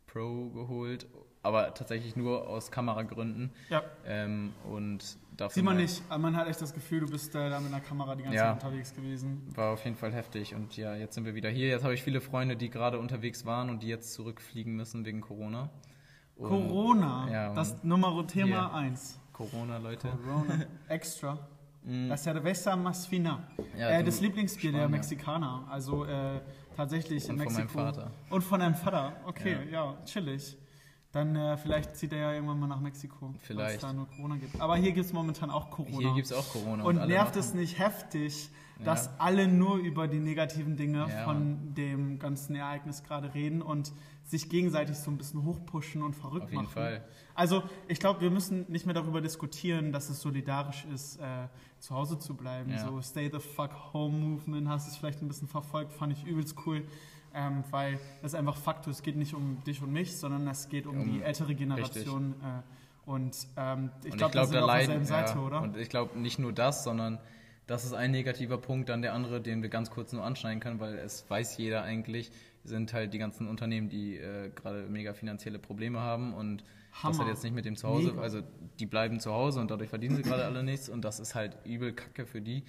Pro geholt, aber tatsächlich nur aus Kameragründen. Ja, Ähm, und sieht man nicht. Man hat echt das Gefühl, du bist äh, da mit einer Kamera die ganze Ja. Zeit unterwegs gewesen. War auf jeden Fall heftig und ja, jetzt sind wir wieder hier. Jetzt habe ich viele Freunde, die gerade unterwegs waren und die jetzt zurückfliegen müssen wegen Corona. Und Corona, ja, das Nummer Thema Hier. 1. Corona, Leute. Corona Extra. Mm, Das Cerveza Más Fina. Ja, äh, das Lieblingsbier der Spanier. Mexikaner. Also äh, tatsächlich in Und von Mexiko. meinem Vater. Und von deinem Vater. Okay, ja, chillig. Dann äh, vielleicht zieht er ja irgendwann mal nach Mexiko. Weil es da nur Corona gibt. Aber hier gibt es momentan auch Corona. Hier gibt es auch Corona. und alle nervt machen- es nicht heftig, dass Ja. alle nur über die negativen Dinge Ja, von dem ganzen Ereignis gerade reden und sich gegenseitig so ein bisschen hochpushen und verrückt Auf jeden machen. Fall. Also ich glaube, wir müssen nicht mehr darüber diskutieren, dass es solidarisch ist, äh, zu Hause zu bleiben. Ja. So Stay the fuck home Movement, hast es vielleicht ein bisschen verfolgt, fand ich übelst cool. Ähm, weil das ist einfach Fakt, es geht nicht um dich und mich, sondern es geht um, Um- die ältere Generation. Äh, und ähm, ich glaube, sind da auf leiden- Seite, ja, oder? Und ich glaube nicht nur das, sondern das ist ein negativer Punkt, dann der andere, den wir ganz kurz nur anschneiden können, weil es weiß jeder eigentlich, sind halt die ganzen Unternehmen, die äh, gerade mega finanzielle Probleme haben und das Hammer. hat jetzt nicht mit dem Zuhause, Mega. also die bleiben zu Hause und dadurch verdienen sie gerade alle nichts und das ist halt übel Kacke für die.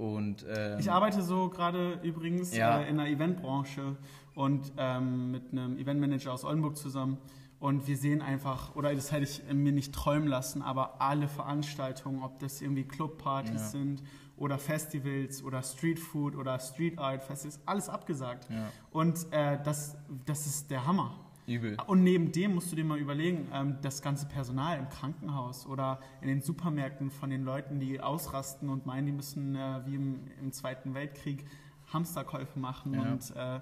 Und ähm, Ich arbeite so gerade übrigens Ja. äh, in der Eventbranche und ähm, mit einem Eventmanager aus Oldenburg zusammen. Und wir sehen einfach, oder das hätte ich mir nicht träumen lassen, aber alle Veranstaltungen, ob das irgendwie Clubpartys Ja. sind oder Festivals oder Streetfood oder Street Art Festivals, alles abgesagt. ja, Und äh, das, das ist der Hammer. Übel. Und neben dem musst du dir mal überlegen, ähm, das ganze Personal im Krankenhaus oder in den Supermärkten von den Leuten, die ausrasten und meinen, die müssen äh, wie im, im Zweiten Weltkrieg Hamsterkäufe machen Ja. und äh,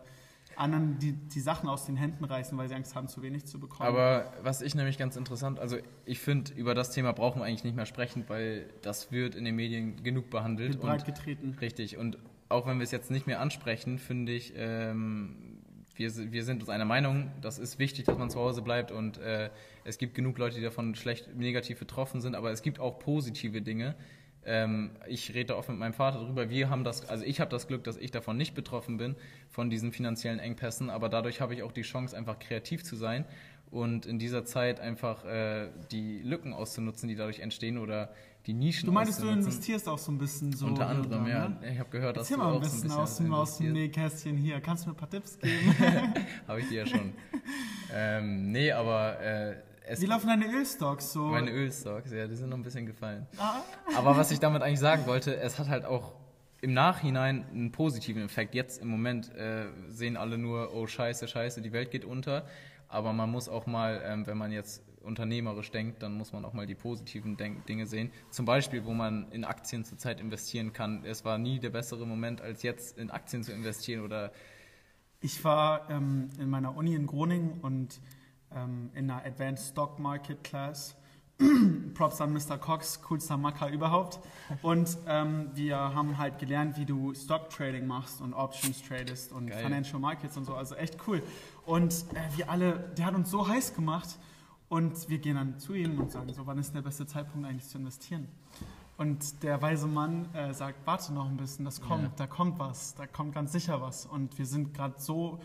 anderen die, die Sachen aus den Händen reißen, weil sie Angst haben, zu wenig zu bekommen. Aber was ich nämlich ganz interessant, also ich finde, über das Thema brauchen wir eigentlich nicht mehr sprechen, weil das wird in den Medien genug behandelt. wird breit getreten. Richtig, und auch wenn wir es jetzt nicht mehr ansprechen, finde ich, ähm, wir, wir sind uns einer Meinung, das ist wichtig, dass man zu Hause bleibt und äh, es gibt genug Leute, die davon schlecht negativ betroffen sind, aber es gibt auch positive Dinge. Ähm, ich rede oft mit meinem Vater drüber. Wir haben das, also ich habe das Glück, dass ich davon nicht betroffen bin, von diesen finanziellen Engpässen, aber dadurch habe ich auch die Chance, einfach kreativ zu sein und in dieser Zeit einfach äh, die Lücken auszunutzen, die dadurch entstehen oder die Nischen Du meintest, du investierst auch so ein bisschen so. Unter anderem, oder, ja. ne? Ich habe gehört, dass Erzähl du mal ein auch so bisschen, aus, dem, aus dem. Nähkästchen hier. Kannst du mir ein paar Tipps geben? Habe ich dir ja schon. ähm, nee, aber äh, es Wie laufen deine Ölstocks so? meine Ölstocks, ja, die sind noch ein bisschen gefallen. ah, Aber was ich damit eigentlich sagen wollte, es hat halt auch im Nachhinein einen positiven Effekt. Jetzt im Moment äh, sehen alle nur, oh scheiße, scheiße, die Welt geht unter. Aber man muss auch mal, ähm, wenn man jetzt unternehmerisch denkt, dann muss man auch mal die positiven Denk Dinge sehen. Zum Beispiel, wo man in Aktien zurzeit investieren kann. Es war nie der bessere Moment, als jetzt in Aktien zu investieren oder Ich war ähm, in meiner Uni in Groningen und ähm, in einer Advanced Stock Market Class. Props an Mr. Cox, coolster Macker überhaupt. Und ähm, wir haben halt gelernt, wie du Stock Trading machst und Options tradest und Geil. Financial Markets und so. Also echt cool. Und äh, wir alle, der hat uns so heiß gemacht. Und wir gehen dann zu ihm und sagen so, wann ist der beste Zeitpunkt eigentlich zu investieren? Und der weise Mann äh, sagt, warte noch ein bisschen, das kommt, Ja. da kommt was, da kommt ganz sicher was. Und wir sind gerade so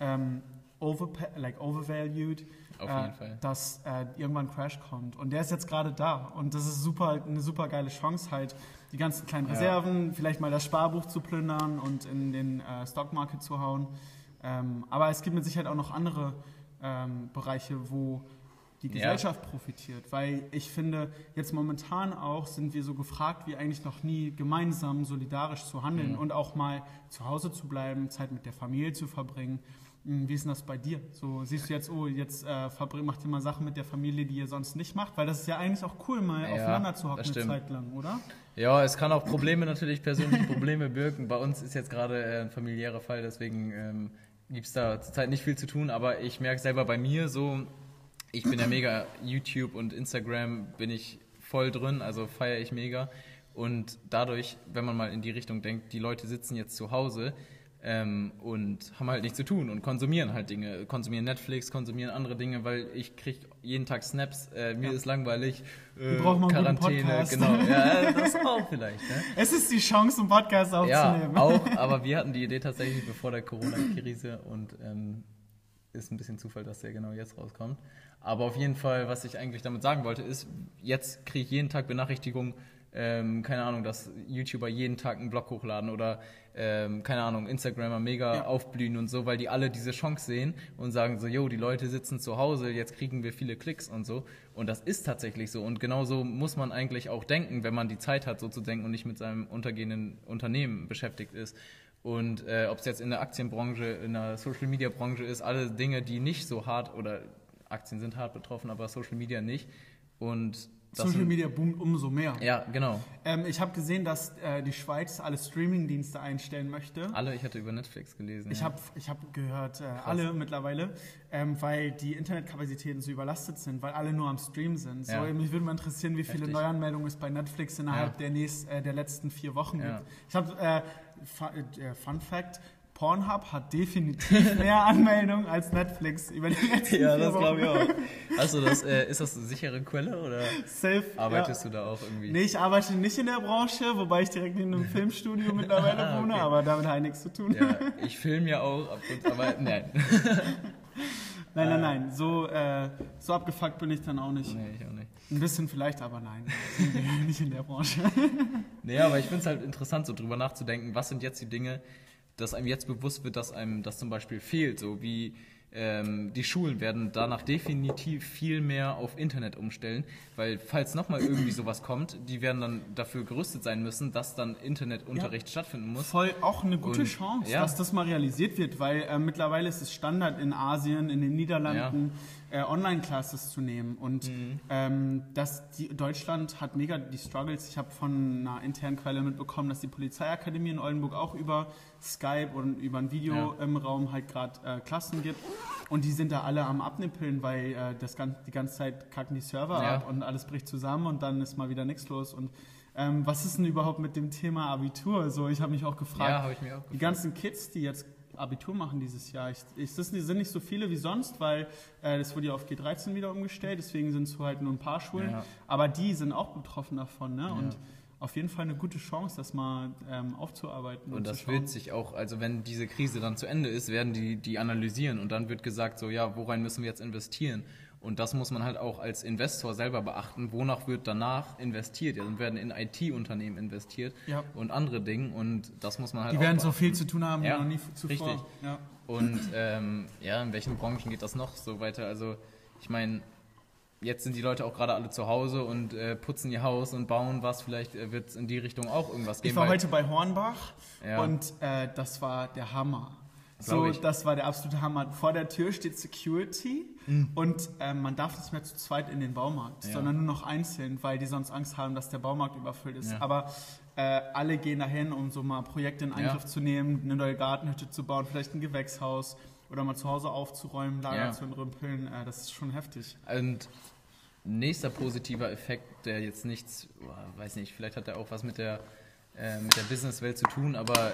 ähm, over, like overvalued, äh, dass äh, irgendwann Crash kommt. Und der ist jetzt gerade da. Und das ist super, eine super geile Chance halt, die ganzen kleinen Ja. Reserven, vielleicht mal das Sparbuch zu plündern und in den äh, Stockmarket zu hauen. Ähm, aber es gibt mit Sicherheit auch noch andere ähm, Bereiche, wo die Ja. Gesellschaft profitiert. Weil ich finde, jetzt momentan auch sind wir so gefragt wie eigentlich noch nie, gemeinsam solidarisch zu handeln Mhm. und auch mal zu Hause zu bleiben, Zeit mit der Familie zu verbringen. Hm, Wie ist denn das bei dir? So siehst du jetzt, oh, jetzt äh, macht ihr mal Sachen mit der Familie, die ihr sonst nicht macht, weil das ist ja eigentlich auch cool, mal Ja, aufeinander zu hocken eine. Zeit lang, oder? Ja, es kann auch Probleme natürlich, persönliche Probleme birken. Bei uns ist jetzt gerade äh, ein familiärer Fall, deswegen ähm, gibt es da zurzeit nicht viel zu tun, aber ich merke selber bei mir so, ich bin ja mega YouTube und Instagram bin ich voll drin, also feiere ich mega. Und dadurch, wenn man mal in die Richtung denkt, die Leute sitzen jetzt zu Hause ähm, und haben halt nichts zu tun und konsumieren halt Dinge, konsumieren Netflix, konsumieren andere Dinge, weil ich kriege jeden Tag Snaps, äh, mir Ja. ist langweilig, äh, Quarantäne, Podcast. genau, ja, das auch vielleicht. Ne? Es ist die Chance, einen Podcast Ja, aufzunehmen. auch, aber wir hatten die Idee tatsächlich bevor der Corona-Krise und ähm, ist ein bisschen Zufall, dass der genau jetzt rauskommt. Aber auf jeden Fall, was ich eigentlich damit sagen wollte, ist, jetzt kriege ich jeden Tag Benachrichtigungen, ähm, keine Ahnung, dass YouTuber jeden Tag einen Blog hochladen oder, ähm, keine Ahnung, Instagramer mega Ja. aufblühen und so, weil die alle diese Chance sehen und sagen so, yo, die Leute sitzen zu Hause, jetzt kriegen wir viele Klicks und so. Und das ist tatsächlich so. Und genauso muss man eigentlich auch denken, wenn man die Zeit hat, so zu denken und nicht mit seinem untergehenden Unternehmen beschäftigt ist. Und äh, ob es jetzt in der Aktienbranche, in der Social-Media-Branche ist, alle Dinge, die nicht so hart oder Aktien sind hart betroffen, aber Social Media nicht. Und Social sind- Media boomt umso mehr. Ja, genau. Ähm, ich habe gesehen, dass äh, die Schweiz alle Streaming-Dienste einstellen möchte. Alle, ich hatte über Netflix gelesen. Ich ja. habe ich hab gehört, äh, alle mittlerweile, ähm, weil die Internetkapazitäten so überlastet sind, weil alle nur am Stream sind. So, Ja. mich würde mal interessieren, wie viele Heftig. Neuanmeldungen es bei Netflix innerhalb Ja. der, nächst, äh, der letzten vier Wochen gibt. Ich habe, äh, äh, Fun Fact, Pornhub hat definitiv mehr Anmeldungen als Netflix über die letzten Ja, das glaube ich auch. Also, das, äh, ist das eine sichere Quelle oder Safe. arbeitest ja. du da auch irgendwie? Nee, ich arbeite nicht in der Branche, wobei ich direkt in einem Filmstudio mittlerweile Ah, wohne, okay. aber damit habe ich nichts zu tun. Ja, ich filme ja auch aber nein. Nein, nein, nein, so, äh, so abgefuckt bin ich dann auch nicht. nee, ich auch nicht. Ein bisschen vielleicht, aber nein, nicht in der Branche. Nee, aber ich finde es halt interessant, so drüber nachzudenken, was sind jetzt die Dinge, dass einem jetzt bewusst wird, dass einem das zum Beispiel fehlt, so wie ähm, die Schulen werden danach definitiv viel mehr auf Internet umstellen, weil falls nochmal irgendwie sowas kommt, die werden dann dafür gerüstet sein müssen, dass dann Internetunterricht stattfinden muss. Voll auch eine gute Und, Chance, ja. dass das mal realisiert wird, weil äh, mittlerweile ist es Standard in Asien, in den Niederlanden, äh, Online-Classes zu nehmen. Und Mhm. ähm, dass die, Deutschland hat mega die Struggles. Ich habe von einer internen Quelle mitbekommen, dass die Polizeiakademie in Oldenburg auch über Skype und über ein Video Ja. im Raum halt gerade äh, Klassen gibt. Und die sind da alle am Abnippeln, weil äh, das gan die ganze Zeit kacken die Server Ja. ab und alles bricht zusammen und dann ist mal wieder nichts los. Und ähm, was ist denn überhaupt mit dem Thema Abitur? So, ich habe mich auch gefragt. Ja, habe ich mir auch Die gefragt. ganzen Kids, die jetzt Abitur machen dieses Jahr, ich, ich, das sind nicht so viele wie sonst, weil äh, das wurde ja auf G13 wieder umgestellt, deswegen sind es halt nur ein paar Schulen. Ja. Aber die sind auch betroffen davon. Ne? Ja. Und auf jeden Fall eine gute Chance, das mal ähm, aufzuarbeiten. Und zu das wird sich auch, also wenn diese Krise dann zu Ende ist, werden die die analysieren und dann wird gesagt, so ja, worein müssen wir jetzt investieren? Und das muss man halt auch als Investor selber beachten. Wonach wird danach investiert? Dann werden in IT-Unternehmen investiert Ja. und andere Dinge und das muss man halt Die werden so viel zu tun haben wie Ja, noch nie zuvor. richtig. Ja. Und ähm, ja, in welchen Branchen geht das noch so weiter? Also ich meine, jetzt sind die Leute auch gerade alle zu Hause und äh, putzen ihr Haus und bauen was. Vielleicht äh, wird es in die Richtung auch irgendwas geben. Ich war heute bei Hornbach Ja. und äh, das war der Hammer. So, ich. das war der absolute Hammer. Vor der Tür steht Security Mhm. und ähm, man darf nicht mehr zu zweit in den Baumarkt, Ja. sondern nur noch einzeln, weil die sonst Angst haben, dass der Baumarkt überfüllt ist. Ja. Aber äh, alle gehen dahin, um so mal Projekte in Angriff Ja. zu nehmen, eine neue Gartenhütte zu bauen, vielleicht ein Gewächshaus oder mal zu Hause aufzuräumen, Lager zu entrümpeln. Äh, das ist schon heftig. Und nächster positiver Effekt, der jetzt nichts, weiß nicht, vielleicht hat er auch was mit der, äh, mit der Businesswelt zu tun, aber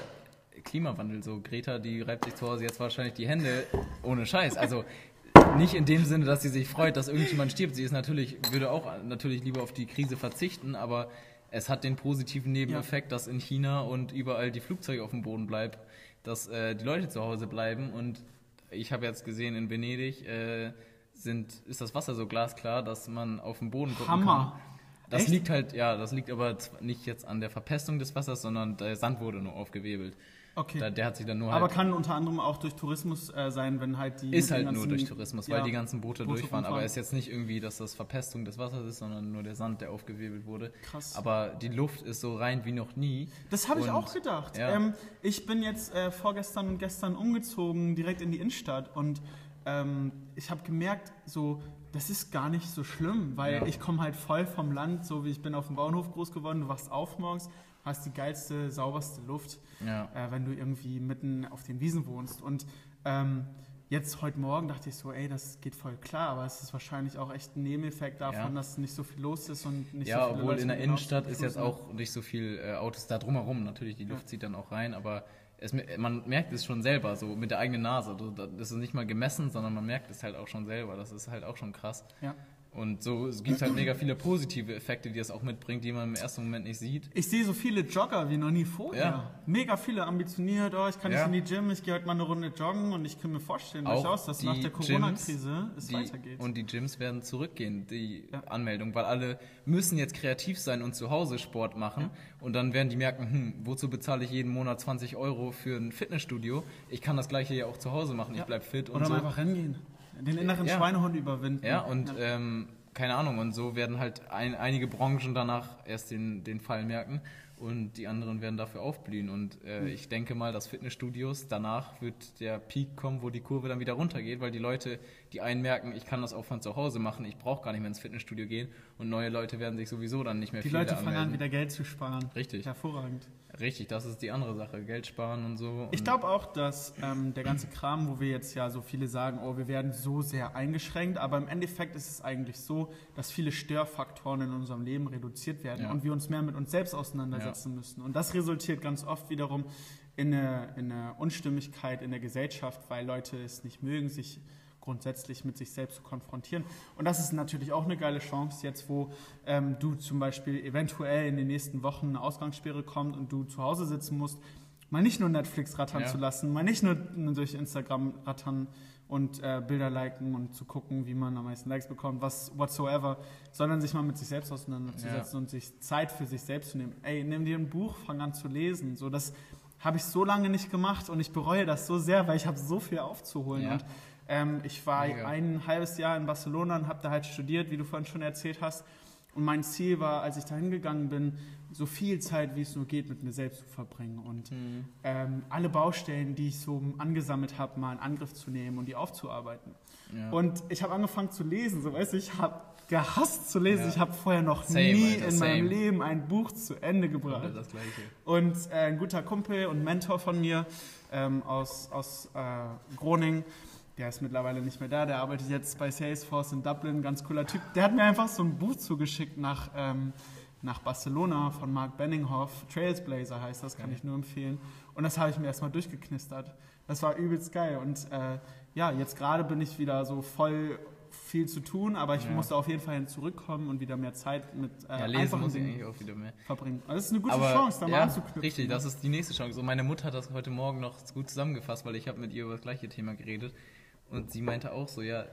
Klimawandel, so Greta, die reibt sich zu Hause jetzt wahrscheinlich die Hände ohne Scheiß. Also nicht in dem Sinne, dass sie sich freut, dass irgendjemand stirbt. Sie ist natürlich, würde auch natürlich lieber auf die Krise verzichten, aber es hat den positiven Nebeneffekt, dass in China und überall die Flugzeuge auf dem Boden bleiben, dass äh, die Leute zu Hause bleiben und ich habe jetzt gesehen, in Venedig äh, sind, ist das Wasser so glasklar, dass man auf den Boden gucken Hammer. kann. Das Echt? liegt halt, ja, das liegt aber nicht jetzt an der Verpestung des Wassers, sondern der Sand wurde nur aufgewebelt. Okay. Da, der hat sich dann nur Aber halt, kann unter anderem auch durch Tourismus äh, sein, wenn halt die. ist halt den nur ganzen- durch Tourismus, weil ja, die ganzen Boote, Boote durchfahren. Aber rumfahren. es ist jetzt nicht irgendwie, dass das Verpestung des Wassers ist, sondern nur der Sand, der aufgewebelt wurde. Krass. Aber die Luft ist so rein wie noch nie. Das habe ich auch gedacht. ja. Ähm, ich bin jetzt äh, vorgestern und gestern umgezogen, direkt in die Innenstadt. Und ähm, ich habe gemerkt, so, das ist gar nicht so schlimm, weil Ja. ich komme halt voll vom Land, so wie ich bin auf dem Bauernhof groß geworden. Du wachst auf morgens, hast die geilste, sauberste Luft, Ja. äh, wenn du irgendwie mitten auf den Wiesen wohnst. Und ähm, jetzt heute Morgen dachte ich so, ey, das geht voll klar, aber es ist wahrscheinlich auch echt ein Nebeneffekt davon, Ja. dass nicht so viel los ist und nicht Ja, so viele obwohl Leute in der Innenstadt ist jetzt auch nicht so viel äh, Autos da drumherum. Natürlich, die Luft Ja. zieht dann auch rein, aber es, man merkt es schon selber, so mit der eigenen Nase. Das ist nicht mal gemessen, sondern man merkt es halt auch schon selber. Das ist halt auch schon krass. Ja. Und so gibt es halt mega viele positive Effekte, die es auch mitbringt, die man im ersten Moment nicht sieht. Ich sehe so viele Jogger wie noch nie vorher. Ja. Mega viele ambitioniert. Oh, ich kann Ja. nicht in die Gym, ich gehe heute mal eine Runde joggen und ich kann mir vorstellen, Auch durchaus, dass nach der Corona-Krise es weitergeht. und die Gyms werden zurückgehen, die Ja. Anmeldung, weil alle müssen jetzt kreativ sein und zu Hause Sport machen. Und dann werden die merken, hm, wozu bezahle ich jeden Monat 20 Euro für ein Fitnessstudio? Ich kann das gleiche ja auch zu Hause machen, ich Ja. bleib fit und Oder so. mal einfach rennen Den inneren Ja. Schweinehund überwinden. Ja, und ähm, keine Ahnung, und so werden halt ein, einige Branchen danach erst den, den Fall merken und die anderen werden dafür aufblühen. Und äh, ich denke mal, dass Fitnessstudios, danach wird der Peak kommen, wo die Kurve dann wieder runtergeht, weil die Leute, die einen merken, ich kann das auch von zu Hause machen, ich brauche gar nicht mehr ins Fitnessstudio gehen und neue Leute werden sich sowieso dann nicht mehr die viel Leute da fangen an, wieder Geld zu sparen. Richtig. Hervorragend. Richtig, das ist die andere Sache, Geld sparen und so. Ich Und- glaube auch, dass ähm, der ganze Kram, wo wir jetzt ja so viele sagen, oh, wir werden so sehr eingeschränkt, aber im Endeffekt ist es eigentlich so, dass viele Störfaktoren in unserem Leben reduziert werden Ja. und wir uns mehr mit uns selbst auseinandersetzen müssen. Und das resultiert ganz oft wiederum in eine, in eine Unstimmigkeit in der Gesellschaft, weil Leute es nicht mögen, sich grundsätzlich mit sich selbst zu konfrontieren. Und das ist natürlich auch eine geile Chance jetzt, wo ähm, du zum Beispiel eventuell in den nächsten Wochen eine Ausgangssperre kommt und du zu Hause sitzen musst, mal nicht nur Netflix rattern Ja. zu lassen, mal nicht nur durch Instagram rattern und äh, Bilder liken und zu gucken, wie man am meisten Likes bekommt, was whatsoever, sondern sich mal mit sich selbst auseinanderzusetzen Ja. und sich Zeit für sich selbst zu nehmen. Ey, nimm dir ein Buch, fang an zu lesen. So, das habe ich so lange nicht gemacht und ich bereue das so sehr, weil ich habe so viel aufzuholen. Ja. Und ähm, ich war Mega. ein halbes Jahr in Barcelona und habe da halt studiert, wie du vorhin schon erzählt hast. Und mein Ziel war, als ich da hingegangen bin, so viel Zeit, wie es nur geht, mit mir selbst zu verbringen und Mhm. ähm, alle Baustellen, die ich so angesammelt habe, mal in Angriff zu nehmen und die aufzuarbeiten. Ja. Und ich habe angefangen zu lesen, so weißt du, ich habe gehasst zu lesen. Ja. Ich habe vorher noch Same, nie Alter, in meinem same. Leben ein Buch zu Ende gebracht. Das Gleiche. Und äh, ein guter Kumpel und Mentor von mir ähm, aus, aus äh, Groningen, der ist mittlerweile nicht mehr da, der arbeitet jetzt bei Salesforce in Dublin, ganz cooler Typ. Der hat mir einfach so ein Buch zugeschickt nach, ähm, nach Barcelona von Mark Benninghoff. Trailsblazer heißt das, kann Okay. ich nur empfehlen. Und das habe ich mir erstmal durchgeknistert. Das war übelst geil. Und äh, ja, jetzt gerade bin ich wieder so voll viel zu tun, aber ich Ja. musste auf jeden Fall hin zurückkommen und wieder mehr Zeit mit äh, Ja, lesen muss ich eigentlich auch wieder mehr. verbringen. Also das ist eine gute Aber, Chance, da mal ja, anzuknüpfen. Richtig, das ist die nächste Chance. So, meine Mutter hat das heute Morgen noch gut zusammengefasst, weil ich habe mit ihr über das gleiche Thema geredet. Und sie meinte auch so, ja,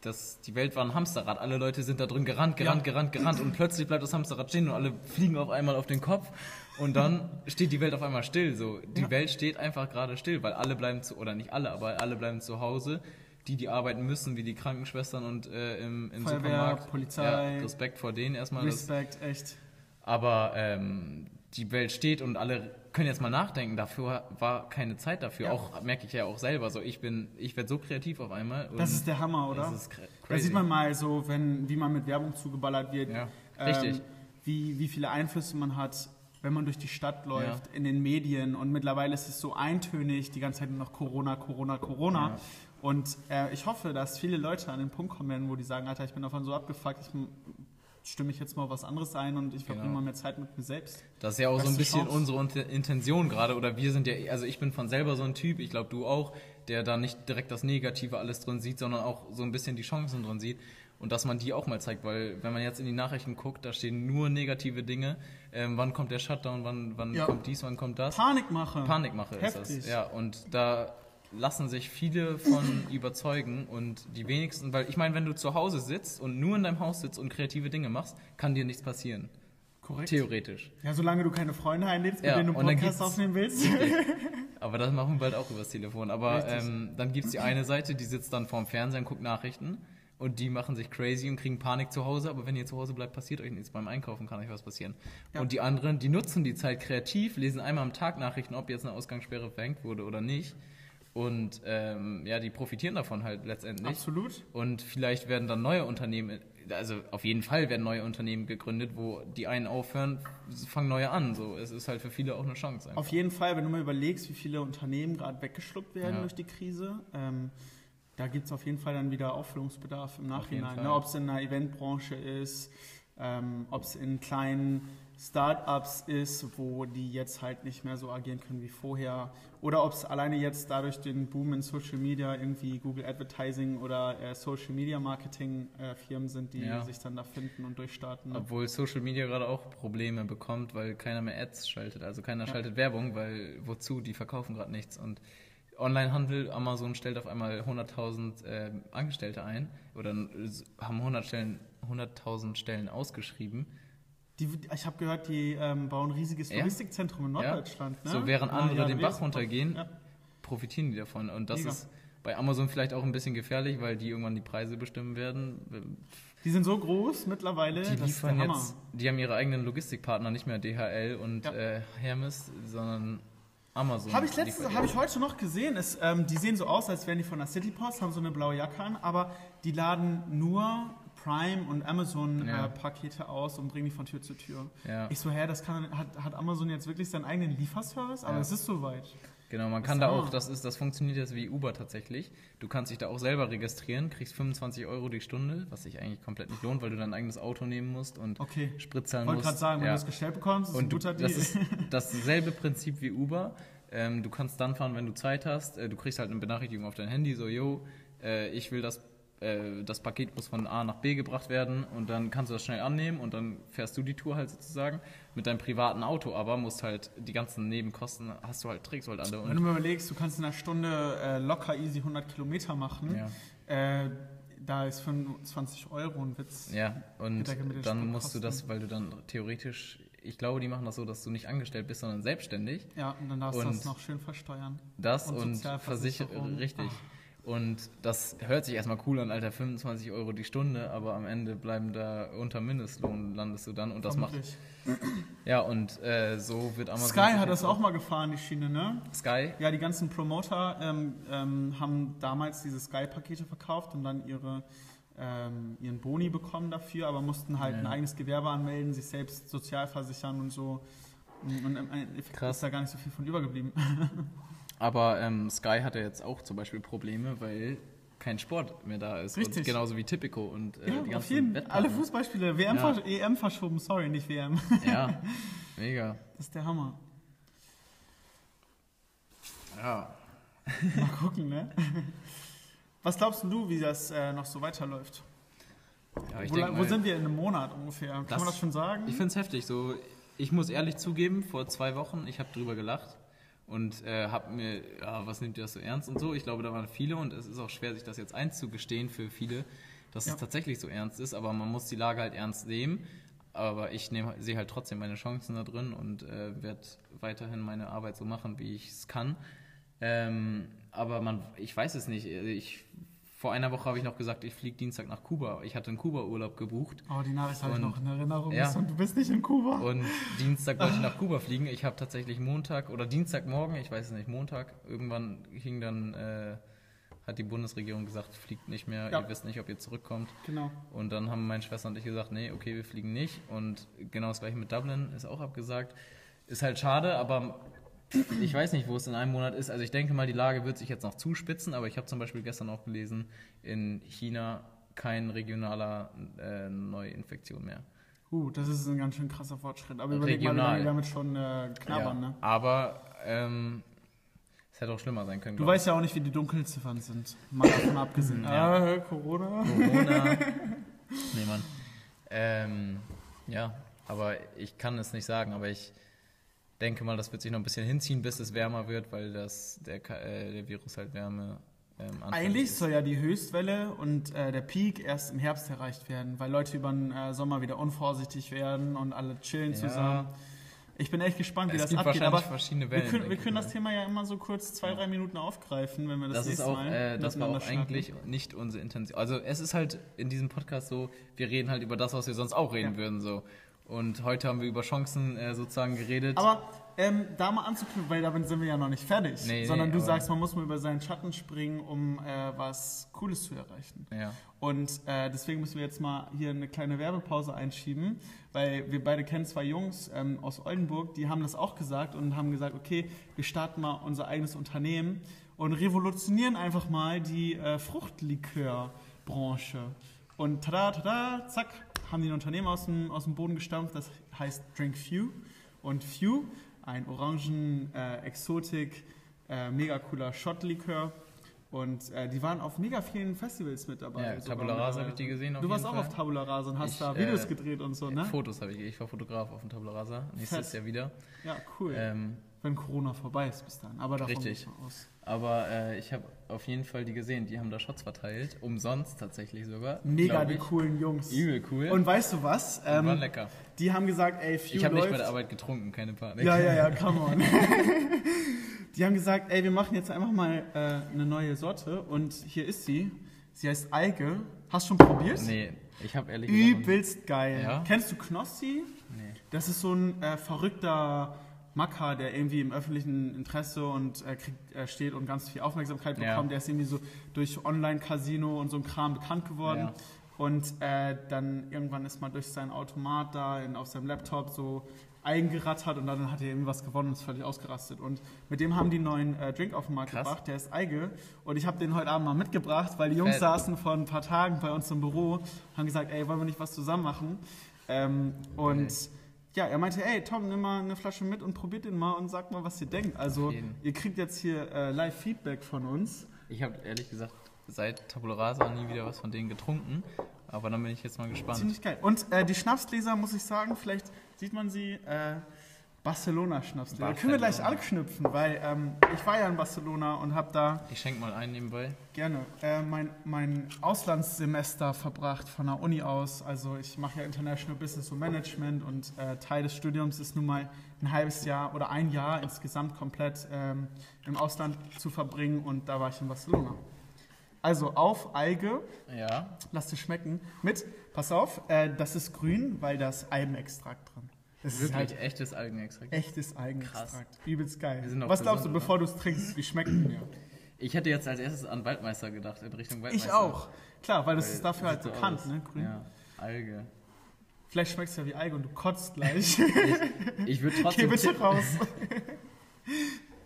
das, die Welt war ein Hamsterrad. Alle Leute sind da drin gerannt, gerannt, Ja. gerannt, gerannt. Und plötzlich bleibt das Hamsterrad stehen und alle fliegen auf einmal auf den Kopf. Und dann steht die Welt auf einmal still. So, die Ja. Welt steht einfach gerade still, weil alle bleiben zu, oder nicht alle, aber alle bleiben zu Hause. Die, die arbeiten müssen, wie die Krankenschwestern und äh, im, im Feuerwehr, Supermarkt. Polizei. Ja, Respekt vor denen erstmal. Das, Respekt, echt. aber ähm, die Welt steht und alle können jetzt mal nachdenken. Dafür war keine Zeit dafür. Ja. Auch merke ich ja auch selber. So, ich bin, ich werde so kreativ auf einmal. Das ist der Hammer, oder? Das ist cra- Da crazy. sieht man mal so, wenn, wie man mit Werbung zugeballert wird. Ja, ähm, richtig. Wie, wie viele Einflüsse man hat, wenn man durch die Stadt läuft, Ja. in den Medien. Und mittlerweile ist es so eintönig, die ganze Zeit nur noch Corona, Corona, Corona. Ja. Und äh, ich hoffe, dass viele Leute an den Punkt kommen werden, wo die sagen, Alter, ich bin davon so abgefuckt, ich stimme ich jetzt mal was anderes ein und ich verbringe Genau. mal mehr Zeit mit mir selbst. Das ist ja auch so ein bisschen Chance. unsere Intention gerade. Oder wir sind ja, also ich bin von selber so ein Typ, ich glaube du auch, der da nicht direkt das Negative alles drin sieht, sondern auch so ein bisschen die Chancen drin sieht. Und dass man die auch mal zeigt, weil wenn man jetzt in die Nachrichten guckt, da stehen nur negative Dinge. Ähm, wann kommt der Shutdown, wann, wann Ja. kommt dies, wann kommt das? Panikmache. Panikmache ist Heftig. das. Ja, und da lassen sich viele von überzeugen und die wenigsten, weil ich meine, wenn du zu Hause sitzt und nur in deinem Haus sitzt und kreative Dinge machst, kann dir nichts passieren. Korrekt. Theoretisch. Ja, solange du keine Freunde einlädst, mit Ja, denen du dann Podcast aufnehmen willst. Aber das machen wir bald auch übers Telefon. Aber ähm, dann gibt es die eine Seite, die sitzt dann vorm Fernseher und guckt Nachrichten. Und die machen sich crazy und kriegen Panik zu Hause. Aber wenn ihr zu Hause bleibt, passiert euch nichts. Beim Einkaufen kann euch was passieren. Ja. Und die anderen, die nutzen die Zeit kreativ, lesen einmal am Tag Nachrichten, ob jetzt eine Ausgangssperre verhängt wurde oder nicht. Und ähm, ja, die profitieren davon halt letztendlich. Absolut. Und vielleicht werden dann neue Unternehmen, also auf jeden Fall werden neue Unternehmen gegründet, wo die einen aufhören, fangen neue an. So, es ist halt für viele auch eine Chance. einfach. Auf jeden Fall, wenn du mal überlegst, wie viele Unternehmen gerade weggeschluckt werden Ja. durch die Krise, ähm, da gibt es auf jeden Fall dann wieder Auffüllungsbedarf im Nachhinein. Ne? Ob es in der Eventbranche ist, ähm, ob es in kleinen Startups ist, wo die jetzt halt nicht mehr so agieren können wie vorher. Oder ob es alleine jetzt dadurch den Boom in Social Media irgendwie Google Advertising oder äh, Social Media Marketing äh, Firmen sind, die Ja. sich dann da finden und durchstarten. Ne? Obwohl Social Media gerade auch Probleme bekommt, weil keiner mehr Ads schaltet. Also keiner Ja. schaltet Werbung, weil wozu? Die verkaufen gerade nichts. Und Onlinehandel, Amazon stellt auf einmal 100.000 äh, Angestellte ein oder haben 100 Stellen, 100.000 Stellen ausgeschrieben. Die, ich habe gehört, die ähm, bauen ein riesiges Ja. Logistikzentrum in Ja. Norddeutschland. Ne? So während Ja, andere ja, den Bach runtergehen, Ja. profitieren die davon. Und das Mega. ist bei Amazon vielleicht auch ein bisschen gefährlich, weil die irgendwann die Preise bestimmen werden. Die sind so groß mittlerweile, Die liefern jetzt, die haben ihre eigenen Logistikpartner, nicht mehr DHL und Ja. äh, Hermes, sondern Amazon. Habe ich, letztens- hab ich heute noch gesehen. Ist, ähm, die sehen so aus, als wären die von der City Post, haben so eine blaue Jacke an, aber die laden nur Prime und Ja. Amazon-Pakete aus und bringen die von Tür zu Tür. Ja, Ich so, hä, das kann, hat, hat Amazon jetzt wirklich seinen eigenen Lieferservice? Aber es ist soweit. genau. Man Das kann da auch, das ist, das funktioniert jetzt wie Uber tatsächlich. Du kannst dich da auch selber registrieren, kriegst 25 Euro die Stunde, was sich eigentlich komplett nicht lohnt, weil du dein eigenes Auto nehmen musst und Okay. Sprit zahlen Wollte musst. gerade sagen, wenn du das gestellt bekommst, ist ein Und du, guter Deal. das ist dasselbe Prinzip wie Uber. Ähm, du kannst dann fahren, wenn du Zeit hast. Äh, du kriegst halt eine Benachrichtigung auf dein Handy, so, yo, äh, ich will das, äh, das Paket muss von A nach B gebracht werden und dann kannst du das schnell annehmen und dann fährst du die Tour halt sozusagen. Mit deinem privaten Auto aber musst halt die ganzen Nebenkosten, hast du halt, trägst du halt alle. Wenn Und, du mir überlegst, du kannst in einer Stunde äh, locker easy 100 Kilometer machen, ja, äh, da ist 25 Euro ein Witz. ja, und dann musst du das, weil du dann theoretisch, ich glaube, die machen das so, dass du nicht angestellt bist, sondern selbstständig. Ja, und dann darfst du das noch schön versteuern. Das Und und. Versicherung, richtig. Und das hört sich erstmal cool an, Alter, 25 Euro die Stunde, aber am Ende bleiben da unter Mindestlohn landest du dann und das macht. Ja, und äh, so wird Amazon. Sky hat das auch mal gefahren, die Schiene, ne? Sky? Ja, die ganzen Promoter ähm, ähm, haben damals diese Sky-Pakete verkauft und dann ihre, ähm, ihren Boni bekommen dafür, aber mussten halt Ja. ein eigenes Gewerbe anmelden, sich selbst sozial versichern und so. Und im Endeffekt Krass. ist da gar nicht so viel von übergeblieben. Aber ähm, Sky hat ja jetzt auch zum Beispiel Probleme, weil kein Sport mehr da ist. Richtig. Und genauso wie Typico und äh, die ja, auf ganzen jeden. Alle Fußballspiele, WM, Ja. versch- EM verschoben, sorry, nicht WM. Ja, mega. Das ist der Hammer. Ja. Mal gucken, ne? Was glaubst du, wie das äh, noch so weiterläuft? ja wo, denk wo mal- sind wir in einem Monat ungefähr? Kann Das- man das schon sagen? Ich finde es heftig. So, ich muss ehrlich zugeben, vor zwei Wochen, ich habe drüber gelacht und äh, habe mir, ja, was nimmt ihr das so ernst und so. Ich glaube, da waren viele und es ist auch schwer, sich das jetzt einzugestehen für viele, dass Ja. es tatsächlich so ernst ist. Aber man muss die Lage halt ernst nehmen. Aber ich sehe halt trotzdem meine Chancen da drin und äh, werde weiterhin meine Arbeit so machen, wie ich es kann. Ähm, aber man, ich weiß es nicht. Ich, vor einer Woche habe ich noch gesagt, ich fliege Dienstag nach Kuba. Ich hatte einen Kuba-Urlaub gebucht. Oh, die Nachricht habe ich noch in Erinnerung. Ja. Und du bist nicht in Kuba. Und Dienstag wollte ich nach Kuba fliegen. Ich habe tatsächlich Montag oder Dienstagmorgen, ich weiß es nicht, Montag, irgendwann hing dann, äh, hat die Bundesregierung gesagt, fliegt nicht mehr, Ja. ihr wisst nicht, ob ihr zurückkommt. genau. Und dann haben meine Schwester und ich gesagt, nee, okay, wir fliegen nicht. Und genau das gleiche mit Dublin ist auch abgesagt. Ist halt schade, aber ich weiß nicht, wo es in einem Monat ist. Also ich denke mal, die Lage wird sich jetzt noch zuspitzen, aber ich habe zum Beispiel gestern auch gelesen, in China kein regionaler äh, Neuinfektion mehr. Uh, das ist ein ganz schön krasser Fortschritt. Aber überleg mal, wie Regional. lange damit schon äh, knabbern, ja, ne? Aber ähm, es hätte auch schlimmer sein können. Du weißt ja auch nicht, wie die Dunkelziffern sind. Mal davon abgesehen. Ja. Ah, Corona. ich. Corona. nee, Mann. Ähm, ja, aber ich kann es nicht sagen, aber ich denke mal, das wird sich noch ein bisschen hinziehen, bis es wärmer wird, weil das, der, äh, der Virus halt Wärme ähm, Eigentlich ist. soll ja die Höchstwelle und äh, der Peak erst im Herbst erreicht werden, weil Leute über den äh, Sommer wieder unvorsichtig werden und alle chillen Ja. zusammen. Ich bin echt gespannt, wie Es das gibt abgeht. wahrscheinlich Aber verschiedene wir Wellen. können, wir können das. Thema ja immer so kurz zwei, Ja. drei Minuten aufgreifen, wenn wir das, Das ist nächste auch, Mal äh, das war auch miteinander eigentlich nicht unsere Intention. Also es ist halt in diesem Podcast so, wir reden halt über das, was wir sonst auch reden Ja. würden. so. Und heute haben wir über Chancen äh, sozusagen geredet. Aber ähm, da mal anzuknüpfen, weil damit sind wir ja noch nicht fertig. Nee, sondern nee, du sagst, man muss mal über seinen Schatten springen, um äh, was Cooles zu erreichen. ja. Und äh, deswegen müssen wir jetzt mal hier eine kleine Werbepause einschieben, weil wir beide kennen zwei Jungs ähm, aus Oldenburg, die haben das auch gesagt und haben gesagt, okay, wir starten mal unser eigenes Unternehmen und revolutionieren einfach mal die äh, Fruchtlikeurbranche. Und tada, tada, zack, haben die ein Unternehmen aus dem, aus dem Boden gestampft, das heißt Drink Few. Und Few, ein orangen äh, Exotik, äh, mega cooler Shot-Likör. Und äh, die waren auf mega vielen Festivals mit dabei. Ja, Tabula Rasa habe ich die gesehen Du warst jeden auch Fall. auf Tabula Rasa und hast Ich, da Videos äh, gedreht und so, ne? Fotos habe ich. Ich war Fotograf auf dem Tabula Rasa. Nächstes Fett. Jahr wieder. Ja, cool. Ähm, Wenn Corona vorbei ist bis dann. Aber davon Richtig. aus. aber äh, ich habe auf jeden Fall die gesehen. Die haben da Shots verteilt. Umsonst tatsächlich sogar. Mega die coolen Jungs. Übel cool. Und weißt du was? Ähm, lecker. die haben gesagt, ey, Few Ich habe nicht bei der Arbeit getrunken, keine Panik. Ja, ja, ja, come on. die haben gesagt, ey, wir machen jetzt einfach mal äh, eine neue Sorte und hier ist sie. Sie heißt Alge. Hast du schon probiert? Nee, ich habe ehrlich gesagt. Übelst geil. Ja? Kennst du Knossi? Nee. Das ist so ein äh, verrückter Macker, der irgendwie im öffentlichen Interesse und äh, kriegt, äh, steht und ganz viel Aufmerksamkeit Ja. bekommt. Der ist irgendwie so durch Online-Casino und so ein Kram bekannt geworden. Ja. Und äh, dann irgendwann ist mal durch seinen Automat da in, auf seinem Laptop so eingerattert und dann hat er irgendwie was gewonnen und ist völlig ausgerastet. Und mit dem haben die einen neuen äh, Drink auf den Markt Krass. gebracht, der ist Eige. Und ich habe den heute Abend mal mitgebracht, weil die Jungs Fett. saßen vor ein paar Tagen bei uns im Büro, haben gesagt, ey, wollen wir nicht was zusammen machen? Ähm, und Okay. Ja, er meinte, ey, Tom, nimm mal eine Flasche mit und probiert den mal und sagt mal, was ihr denkt. Also, ihr kriegt jetzt hier äh, Live-Feedback von uns. Ich habe ehrlich gesagt seit Tabula Rasa nie wieder was von denen getrunken. Aber dann bin ich jetzt mal gespannt. Ziemlich geil. Und äh, die Schnapsgläser, muss ich sagen, vielleicht sieht man sie, äh, Barcelona-Schnapsgläser. Da können wir gleich Barcelona. anknüpfen, weil ähm, ich war ja in Barcelona und habe da Ich schenke mal ein nebenbei. gerne äh, mein, mein Auslandssemester verbracht von der Uni aus. Also ich mache ja International Business und Management und äh, Teil des Studiums ist nun mal ein halbes Jahr oder ein Jahr insgesamt komplett ähm, im Ausland zu verbringen und da war ich in Barcelona. Also auf Alge, Ja. lass dir schmecken, mit, pass auf, äh, das ist grün, weil da ist Albenextrakt drin. Das ist Wirklich halt echtes Algenextrakt. echtes Algenextrakt. Krass. Übelst geil. Was glaubst du, bevor du es trinkst, wie schmeckt denn der? Ich hätte jetzt als erstes an Waldmeister gedacht, in Richtung Waldmeister. Ich auch. Klar, weil das Weil ist dafür halt bekannt, aus. ne? Grün. Ja, Alge. Vielleicht schmeckt es ja wie Alge und du kotzt gleich. Ich würde Geh trotzdem. bitte tippen. raus.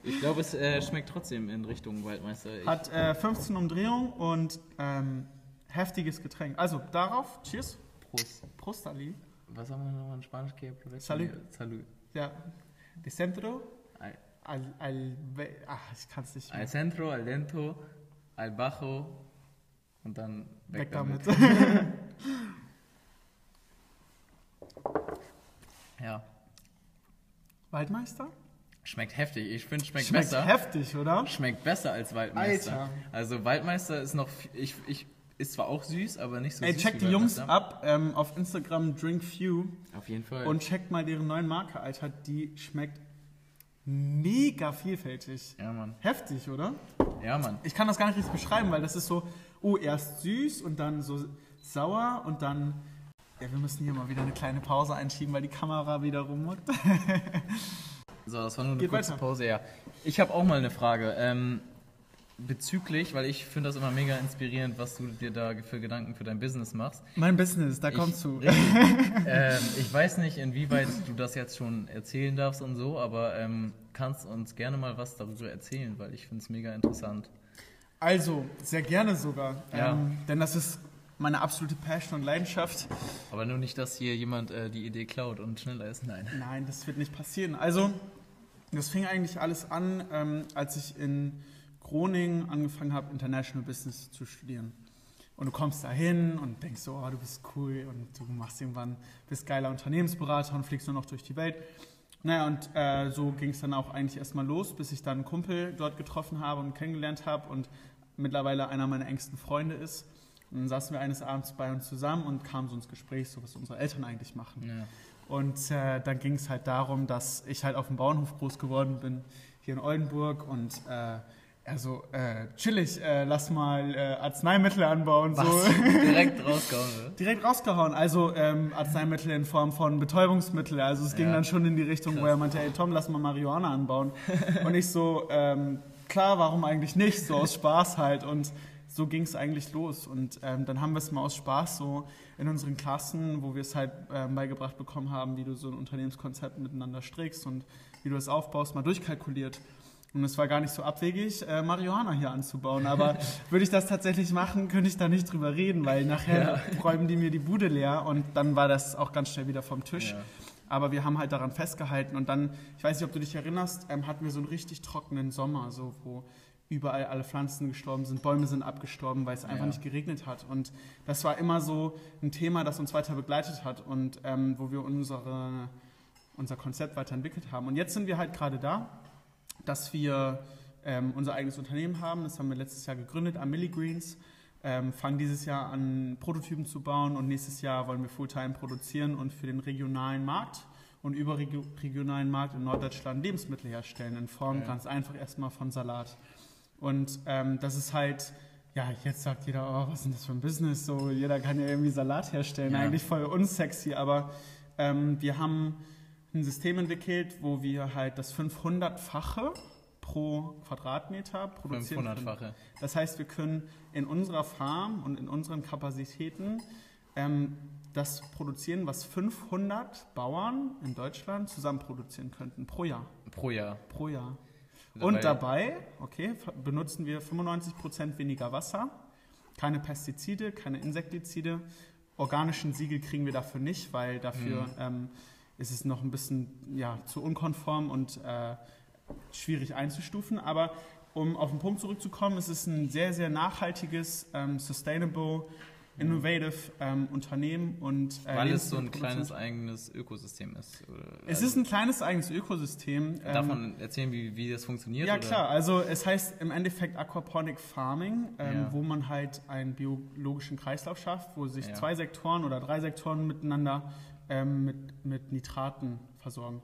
Ich glaube, es äh, schmeckt trotzdem in Richtung Waldmeister. Ich, Hat äh, 15 Umdrehungen und ähm, heftiges Getränk. Also darauf, cheers. Prost. Prost, Ali. Was haben wir nochmal in Spanisch gehabt? Salud. Salud. Ja. De centro Al, al, Ach, ich kann es nicht mehr. al centro, al lento, al bajo und dann weg, Weg damit. damit. Ja. Waldmeister? Schmeckt heftig. Ich finde, schmeckt, Schmeckt besser. heftig, oder? Schmeckt besser als Waldmeister. Alter. Also Waldmeister ist noch, ich, ich, ist zwar auch süß, aber nicht so Ey, süß check wie die Jungs ab ähm, auf Instagram DrinkFew Auf jeden Fall. und checkt mal deren neuen Marke, Alter. Die schmeckt mega vielfältig. ja, Mann. Heftig, oder? Ja, Mann. Ich kann das gar nicht richtig beschreiben, weil das ist so, oh, erst süß und dann so sauer und dann. Ja, wir müssen hier mal wieder eine kleine Pause einschieben, weil die Kamera wieder rummuckt. So, das war nur eine Geht kurze weiter. Pause, ja. Ich habe auch mal eine Frage. Ähm, bezüglich, weil ich finde das immer mega inspirierend, was du dir da für Gedanken für dein Business machst. Mein Business, da Ich- kommst du. Richtig. ähm, ich weiß nicht, inwieweit du das jetzt schon erzählen darfst und so, aber ähm, kannst uns gerne mal was darüber erzählen, weil ich finde es mega interessant. Also, sehr gerne sogar. Ja. Ähm, denn das ist meine absolute Passion und Leidenschaft. Aber nur nicht, dass hier jemand äh, die Idee klaut und schneller ist. Nein. Nein, das wird nicht passieren. Also, das fing eigentlich alles an, ähm, als ich in Groningen angefangen habe, International Business zu studieren. Und du kommst da hin und denkst so, oh, du bist cool und du machst irgendwann, bist geiler Unternehmensberater und fliegst nur noch durch die Welt. Naja, und äh, so ging es dann auch eigentlich erstmal los, bis ich dann einen Kumpel dort getroffen habe und kennengelernt habe und mittlerweile einer meiner engsten Freunde ist. Und dann saßen wir eines Abends bei uns zusammen und kamen so ins Gespräch, so was unsere Eltern eigentlich machen. Ja. Und äh, dann ging es halt darum, dass ich halt auf dem Bauernhof groß geworden bin, hier in Oldenburg und äh, also äh, chillig, äh, lass mal äh, Arzneimittel anbauen. Was? So. Direkt rausgehauen, oder? Direkt rausgehauen, also ähm, Arzneimittel in Form von Betäubungsmittel. Also es ging Ja. dann schon in die Richtung, wo Krass. er meinte, ey Tom, lass mal Marihuana anbauen. und ich so, ähm, klar, warum eigentlich nicht? So aus Spaß halt. Und so ging es eigentlich los. Und ähm, dann haben wir es mal aus Spaß so in unseren Klassen, wo wir es halt ähm, beigebracht bekommen haben, wie du so ein Unternehmenskonzept miteinander strickst und wie du es aufbaust, mal durchkalkuliert. Und es war gar nicht so abwegig, äh, Marihuana hier anzubauen. Aber würde ich das tatsächlich machen, könnte ich da nicht drüber reden, weil nachher räumen die mir die Bude leer und dann war das auch ganz schnell wieder vom Tisch. Ja. Aber wir haben halt daran festgehalten und dann, ich weiß nicht, ob du dich erinnerst, ähm, hatten wir so einen richtig trockenen Sommer, so wo überall alle Pflanzen gestorben sind, Bäume sind abgestorben, weil es einfach Ja. nicht geregnet hat. Und das war immer so ein Thema, das uns weiter begleitet hat und ähm, wo wir unsere, unser Konzept weiterentwickelt haben. Und jetzt sind wir halt gerade da, dass wir ähm, unser eigenes Unternehmen haben. Das haben wir letztes Jahr gegründet, Amelie Greens. Ähm, fangen dieses Jahr an, Prototypen zu bauen und nächstes Jahr wollen wir Fulltime produzieren und für den regionalen Markt und überregionalen Markt in Norddeutschland Lebensmittel herstellen, in Form Ja. ganz einfach erstmal von Salat. Und ähm, das ist halt, ja, jetzt sagt jeder, oh, was ist denn das für ein Business? So, jeder kann ja irgendwie Salat herstellen. Ja. Eigentlich voll unsexy, aber ähm, wir haben ein System entwickelt, wo wir halt das 500-fache pro Quadratmeter produzieren können. 500-fache. Das heißt, wir können in unserer Farm und in unseren Kapazitäten ähm, das produzieren, was 500 Bauern in Deutschland zusammen produzieren könnten pro Jahr. Pro Jahr. Pro Jahr. Und dabei, okay, benutzen wir 95% weniger Wasser, keine Pestizide, keine Insektizide. Organischen Siegel kriegen wir dafür nicht, weil dafür Mhm. ähm, ist es noch ein bisschen ja, zu unkonform und äh, schwierig einzustufen. Aber um auf den Punkt zurückzukommen, es ist ein sehr, sehr nachhaltiges, ähm, sustainable, innovative ähm, Unternehmen und äh, Weil es so ein kleines eigenes Ökosystem ist. Oder, Es also, ist ein kleines eigenes Ökosystem. Darf ähm, man erzählen, wie, wie das funktioniert? ja, oder? klar. Also es heißt im Endeffekt Aquaponic Farming, ähm, Ja. wo man halt einen biologischen Kreislauf schafft, wo sich Ja. zwei Sektoren oder drei Sektoren miteinander ähm, mit, mit Nitraten versorgen.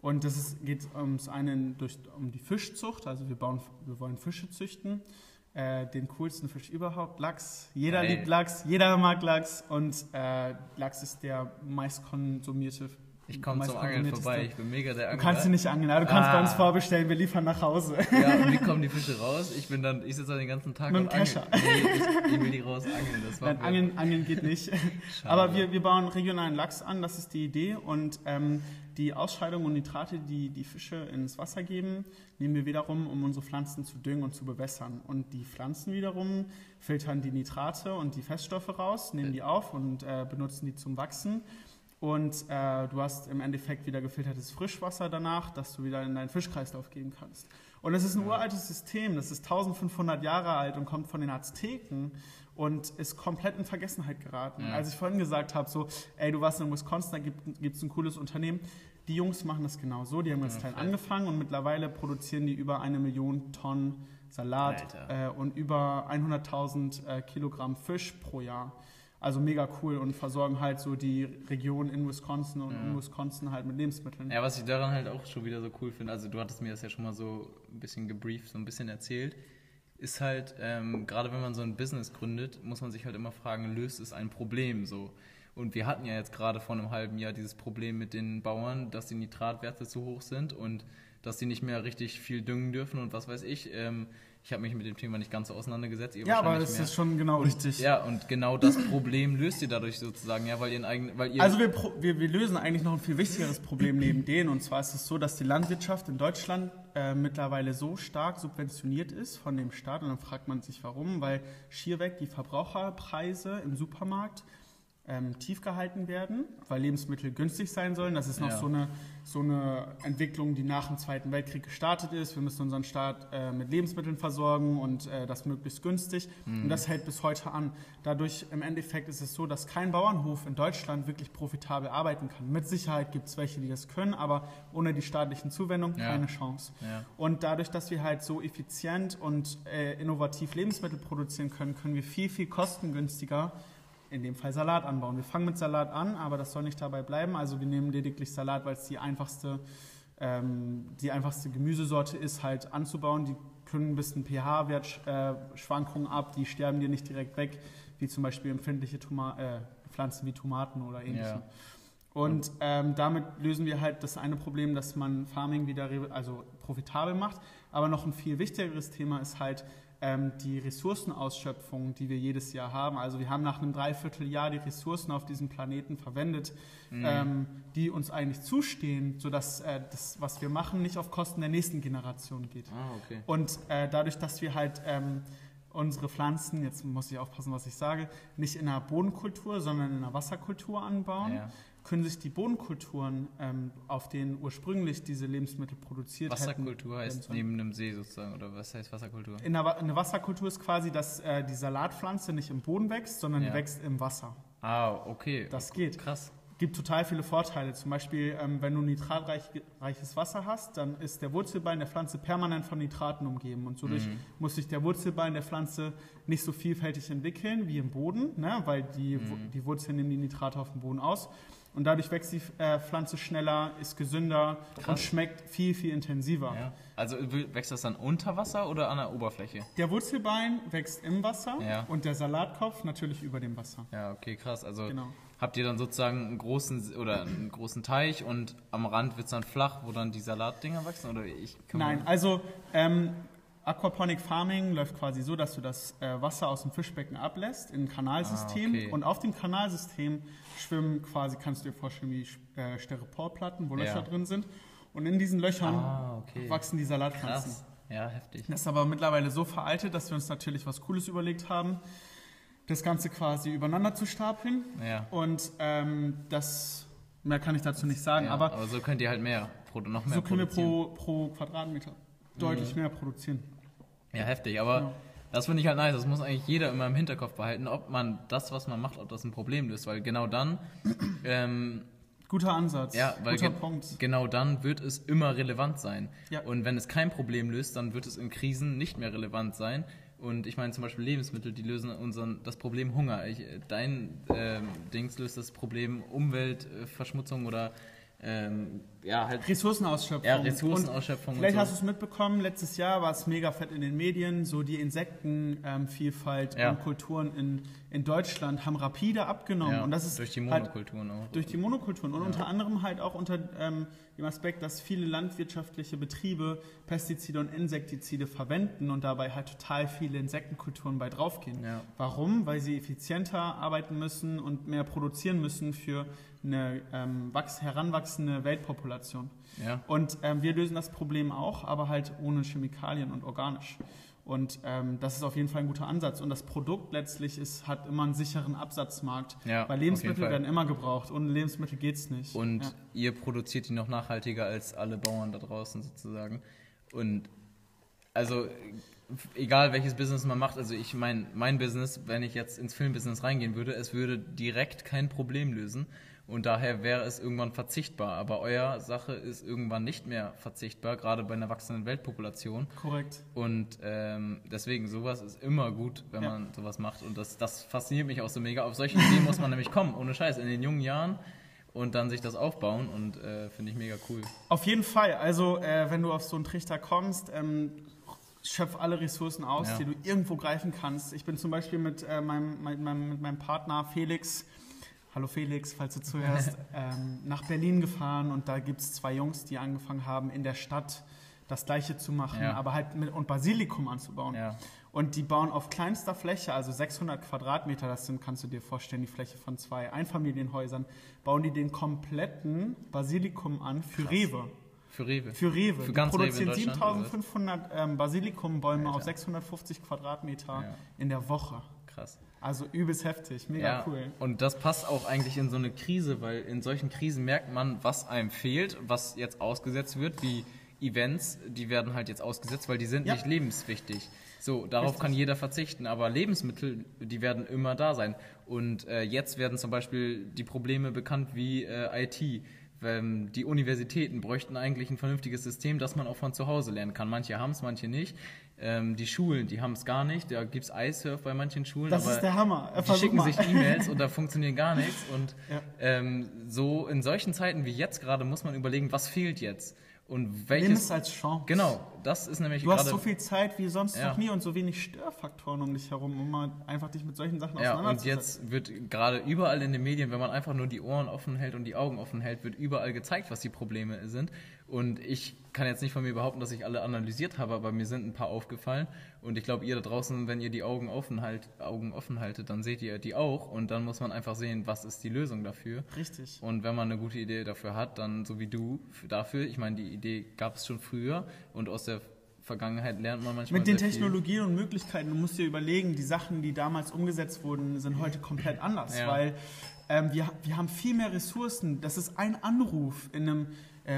Und das ist, geht ums einen durch, um die Fischzucht, also wir, bauen, wir wollen Fische züchten, äh, den coolsten Fisch überhaupt, Lachs. Jeder Geil. liebt Lachs, jeder mag Lachs und äh, Lachs ist der meistkonsumierte Ich komme zum Angeln vorbei, ich bin mega der Du Angler. kannst sie nicht angeln, du kannst bei uns Ah. vorbestellen, wir liefern nach Hause. Ja, und wie kommen die Fische raus? Ich bin dann, ich sitze da den ganzen Tag Mit und angel. Nee, ich, ich will die raus angeln. Das war Nein, Angeln, Angeln geht nicht. Schade. Aber wir, wir bauen regionalen Lachs an, das ist die Idee. Und ähm, die Ausscheidung und Nitrate, die die Fische ins Wasser geben, nehmen wir wiederum, um unsere Pflanzen zu düngen und zu bewässern. Und die Pflanzen wiederum filtern die Nitrate und die Feststoffe raus, nehmen die auf und äh, benutzen die zum Wachsen. Und äh, du hast im Endeffekt wieder gefiltertes Frischwasser danach, das du wieder in deinen Fischkreislauf geben kannst. Und es ist ein uraltes System, das ist 1500 Jahre alt und kommt von den Azteken und ist komplett in Vergessenheit geraten. Ja. Als ich vorhin gesagt habe, so, ey, du warst in Wisconsin, da gibt es ein cooles Unternehmen. Die Jungs machen das genau so. Die haben ganz Ja, klein fett. angefangen und mittlerweile produzieren die über eine Million Tonnen Salat äh, und über 100.000 äh, Kilogramm Fisch pro Jahr. Also mega cool und versorgen halt so die Region in Wisconsin und Ja. in Wisconsin halt mit Lebensmitteln. Ja, was ich daran halt auch schon wieder so cool finde, also du hattest mir das ja schon mal so ein bisschen gebrieft, so ein bisschen erzählt, ist halt, ähm, gerade wenn man so ein Business gründet, muss man sich halt immer fragen, löst es ein Problem so? Und wir hatten ja jetzt gerade vor einem halben Jahr dieses Problem mit den Bauern, dass die Nitratwerte zu hoch sind und dass sie nicht mehr richtig viel düngen dürfen und was weiß ich. Ähm, ich habe mich mit dem Thema nicht ganz so auseinandergesetzt. Ja, aber das mehr. ist schon genau richtig. Ja, und genau das Problem löst ihr dadurch sozusagen, ja, weil ihr eigen, weil ihr Also wir, wir, wir lösen eigentlich noch ein viel wichtigeres Problem neben denen. Und zwar ist es so, dass die Landwirtschaft in Deutschland äh, mittlerweile so stark subventioniert ist von dem Staat. Und dann fragt man sich warum, weil schierweg die Verbraucherpreise im Supermarkt ähm, tief gehalten werden, weil Lebensmittel günstig sein sollen. Das ist noch Ja. so, eine, so eine Entwicklung, die nach dem Zweiten Weltkrieg gestartet ist. Wir müssen unseren Staat äh, mit Lebensmitteln versorgen und äh, das möglichst günstig. Und das hält bis heute an. Dadurch im Endeffekt ist es so, dass kein Bauernhof in Deutschland wirklich profitabel arbeiten kann. Mit Sicherheit gibt es welche, die das können, aber ohne die staatlichen Zuwendung Ja. keine Chance. Ja. Und dadurch, dass wir halt so effizient und äh, innovativ Lebensmittel produzieren können, können wir viel, viel kostengünstiger in dem Fall Salat anbauen. Wir fangen mit Salat an, aber das soll nicht dabei bleiben. Also wir nehmen lediglich Salat, weil es die einfachste, ähm, die einfachste Gemüsesorte ist, halt anzubauen. Die können ein bisschen pH-Wertschwankungen ab, die sterben dir nicht direkt weg, wie zum Beispiel empfindliche Toma äh, Pflanzen wie Tomaten oder ähnliche. Ja. Und ähm, damit lösen wir halt das eine Problem, dass man Farming wieder also profitabel macht. Aber noch ein viel wichtigeres Thema ist halt die Ressourcenausschöpfung, die wir jedes Jahr haben. Also wir haben nach einem Dreivierteljahr die Ressourcen auf diesem Planeten verwendet, ähm, die uns eigentlich zustehen, sodass äh, das, was wir machen, nicht auf Kosten der nächsten Generation geht. Ah, okay. Und äh, dadurch, dass wir halt ähm, unsere Pflanzen, jetzt muss ich aufpassen, was ich sage, nicht in einer Bodenkultur, sondern in einer Wasserkultur anbauen, Ja. Können sich die Bodenkulturen, ähm, auf denen ursprünglich diese Lebensmittel produziert Wasserkultur hätten, heißt werden neben einem See sozusagen, oder was heißt Wasserkultur? In einer, eine Wasserkultur ist quasi, dass äh, die Salatpflanze nicht im Boden wächst, sondern Ja. die wächst im Wasser. Ah, okay. Das geht. Krass. gibt total viele Vorteile. Zum Beispiel, ähm, wenn du nitratreiches Wasser hast, dann ist der Wurzelbein der Pflanze permanent von Nitraten umgeben. Und dadurch Mhm. muss sich der Wurzelbein der Pflanze nicht so vielfältig entwickeln wie im Boden, ne? weil die, Mhm. die Wurzeln nehmen die Nitrate auf dem Boden aus. Und dadurch wächst die äh, Pflanze schneller, ist gesünder und Krass. schmeckt viel, viel intensiver. Ja. Also wächst das dann unter Wasser oder an der Oberfläche? Der Wurzelbein wächst im Wasser Ja. und der Salatkopf natürlich über dem Wasser. Ja, okay, krass. Also Genau. habt ihr dann sozusagen einen großen oder einen großen Teich und am Rand wird es dann flach, wo dann die Salatdinger wachsen? Oder ich Nein, also ähm, Aquaponic Farming läuft quasi so, dass du das äh, Wasser aus dem Fischbecken ablässt in ein Kanalsystem Ah, okay. und auf dem Kanalsystem schwimmen quasi, kannst du dir vorstellen, wie äh, Styroporplatten, wo Ja. Löcher drin sind. Und in diesen Löchern Ah, okay. wachsen die Salatpflanzen. Krass. Ja, heftig. Das ist aber mittlerweile so veraltet, dass wir uns natürlich was Cooles überlegt haben, das Ganze quasi übereinander zu stapeln. Ja. Und ähm, das, mehr kann ich dazu nicht sagen, ja, aber aber so könnt ihr halt mehr, noch mehr so können wir produzieren. pro, pro Quadratmeter deutlich mehr produzieren. Ja, heftig, aber Ja. das finde ich halt nice. Das muss eigentlich jeder immer im Hinterkopf behalten, ob man das, was man macht, ob das ein Problem löst. Weil genau dann, ähm, Guter Ansatz. ja, weil Guter ge Punkt. genau dann wird es immer relevant sein. Ja. Und wenn es kein Problem löst, dann wird es in Krisen nicht mehr relevant sein. Und ich meine zum Beispiel Lebensmittel, die lösen unseren, das Problem Hunger. Ich, dein ähm, Dings löst das Problem Umweltverschmutzung oder ähm, ja, halt Ressourcenausschöpfung. Ja, Ressourcenausschöpfung Und vielleicht und so. hast du es mitbekommen, letztes Jahr war es mega fett in den Medien, so die Insektenvielfalt Ja. und Kulturen in, in Deutschland haben rapide abgenommen. ja, und das ist durch die halt Monokulturen auch. durch die Monokulturen und unter anderem halt auch unter ähm, dem Aspekt, dass viele landwirtschaftliche Betriebe Pestizide und Insektizide verwenden und dabei halt total viele Insektenkulturen bei draufgehen. Ja. Warum? Weil sie effizienter arbeiten müssen und mehr produzieren müssen für eine ähm, wachs heranwachsende Weltpopulation. Ja. Und ähm, wir lösen das Problem auch, aber halt ohne Chemikalien und organisch. Und ähm, das ist auf jeden Fall ein guter Ansatz. Und das Produkt letztlich ist, hat immer einen sicheren Absatzmarkt. Ja, weil Lebensmittel werden immer gebraucht. Ohne Lebensmittel geht's nicht. Und ja. ihr produziert die noch nachhaltiger als alle Bauern da draußen sozusagen. Und also egal welches Business man macht, also ich mein mein Business, wenn ich jetzt ins Filmbusiness reingehen würde, es würde direkt kein Problem lösen. Und daher wäre es irgendwann verzichtbar. Aber euer Sache ist irgendwann nicht mehr verzichtbar, gerade bei einer wachsenden Weltpopulation. Korrekt. Und ähm, deswegen, sowas ist immer gut, wenn Ja. man sowas macht. Und das, das fasziniert mich auch so mega. Auf solche Ideen muss man nämlich kommen, ohne Scheiß, in den jungen Jahren und dann sich das aufbauen. Und äh, finde ich mega cool. Auf jeden Fall. Also, äh, wenn du auf so einen Trichter kommst, ähm, schöpf alle Ressourcen aus, Ja. die du irgendwo greifen kannst. Ich bin zum Beispiel mit, äh, meinem, mein, meinem, mit meinem Partner Felix, hallo Felix, falls du zuhörst, ähm, nach Berlin gefahren und da gibt es zwei Jungs, die angefangen haben, in der Stadt das Gleiche zu machen, Ja. aber halt mit und Basilikum anzubauen. Ja. Und die bauen auf kleinster Fläche, also 600 Quadratmeter, das sind, kannst du dir vorstellen, die Fläche von zwei Einfamilienhäusern, bauen die den kompletten Basilikum an für Rewe. Für Rewe. Für Rewe. Für die ganz in produzieren Deutschland, oder was? 7500 ähm, Basilikum-Bäume Alter. auf 650 Quadratmeter Ja. in der Woche. Krass. Also übelst heftig, mega Ja, cool. und das passt auch eigentlich in so eine Krise, weil in solchen Krisen merkt man, was einem fehlt, was jetzt ausgesetzt wird, wie Events, die werden halt jetzt ausgesetzt, weil die sind Ja. nicht lebenswichtig. So, darauf Richtig. kann jeder verzichten, aber Lebensmittel, die werden immer da sein. Und äh, jetzt werden zum Beispiel die Probleme bekannt wie äh, IT. Ähm, die Universitäten bräuchten eigentlich ein vernünftiges System, dass man auch von zu Hause lernen kann. Manche haben es, manche nicht. Ähm, die Schulen, die haben es gar nicht. Da gibt es iSurf bei manchen Schulen. Das aber ist der Hammer. Äh, die schicken mal. sich E-Mails und da funktioniert gar nichts. Und Ja. ähm, so in solchen Zeiten wie jetzt gerade muss man überlegen, was fehlt jetzt und Nimm es welches. als Chance. Genau, das ist nämlich Du hast gerade. so viel Zeit wie sonst Ja. noch nie und so wenig Störfaktoren um dich herum, um mal einfach dich mit solchen Sachen ja, und auseinanderzusetzen. jetzt wird gerade überall in den Medien, wenn man einfach nur die Ohren offen hält und die Augen offen hält, wird überall gezeigt, was die Probleme sind. Und ich kann jetzt nicht von mir behaupten, dass ich alle analysiert habe, aber mir sind ein paar aufgefallen. Und ich glaube, ihr da draußen, wenn ihr die Augen offen, halt, Augen offen haltet, dann seht ihr die auch. Und dann muss man einfach sehen, was ist die Lösung dafür. Richtig. Und wenn man eine gute Idee dafür hat, dann so wie du dafür. Ich meine, die Idee gab es schon früher und aus der Vergangenheit lernt man manchmal. Mit den sehr viel. Technologien und Möglichkeiten, du musst dir überlegen, die Sachen, die damals umgesetzt wurden, sind heute komplett anders, Ja. weil ähm, wir, wir haben viel mehr Ressourcen. Das ist ein Anruf in einem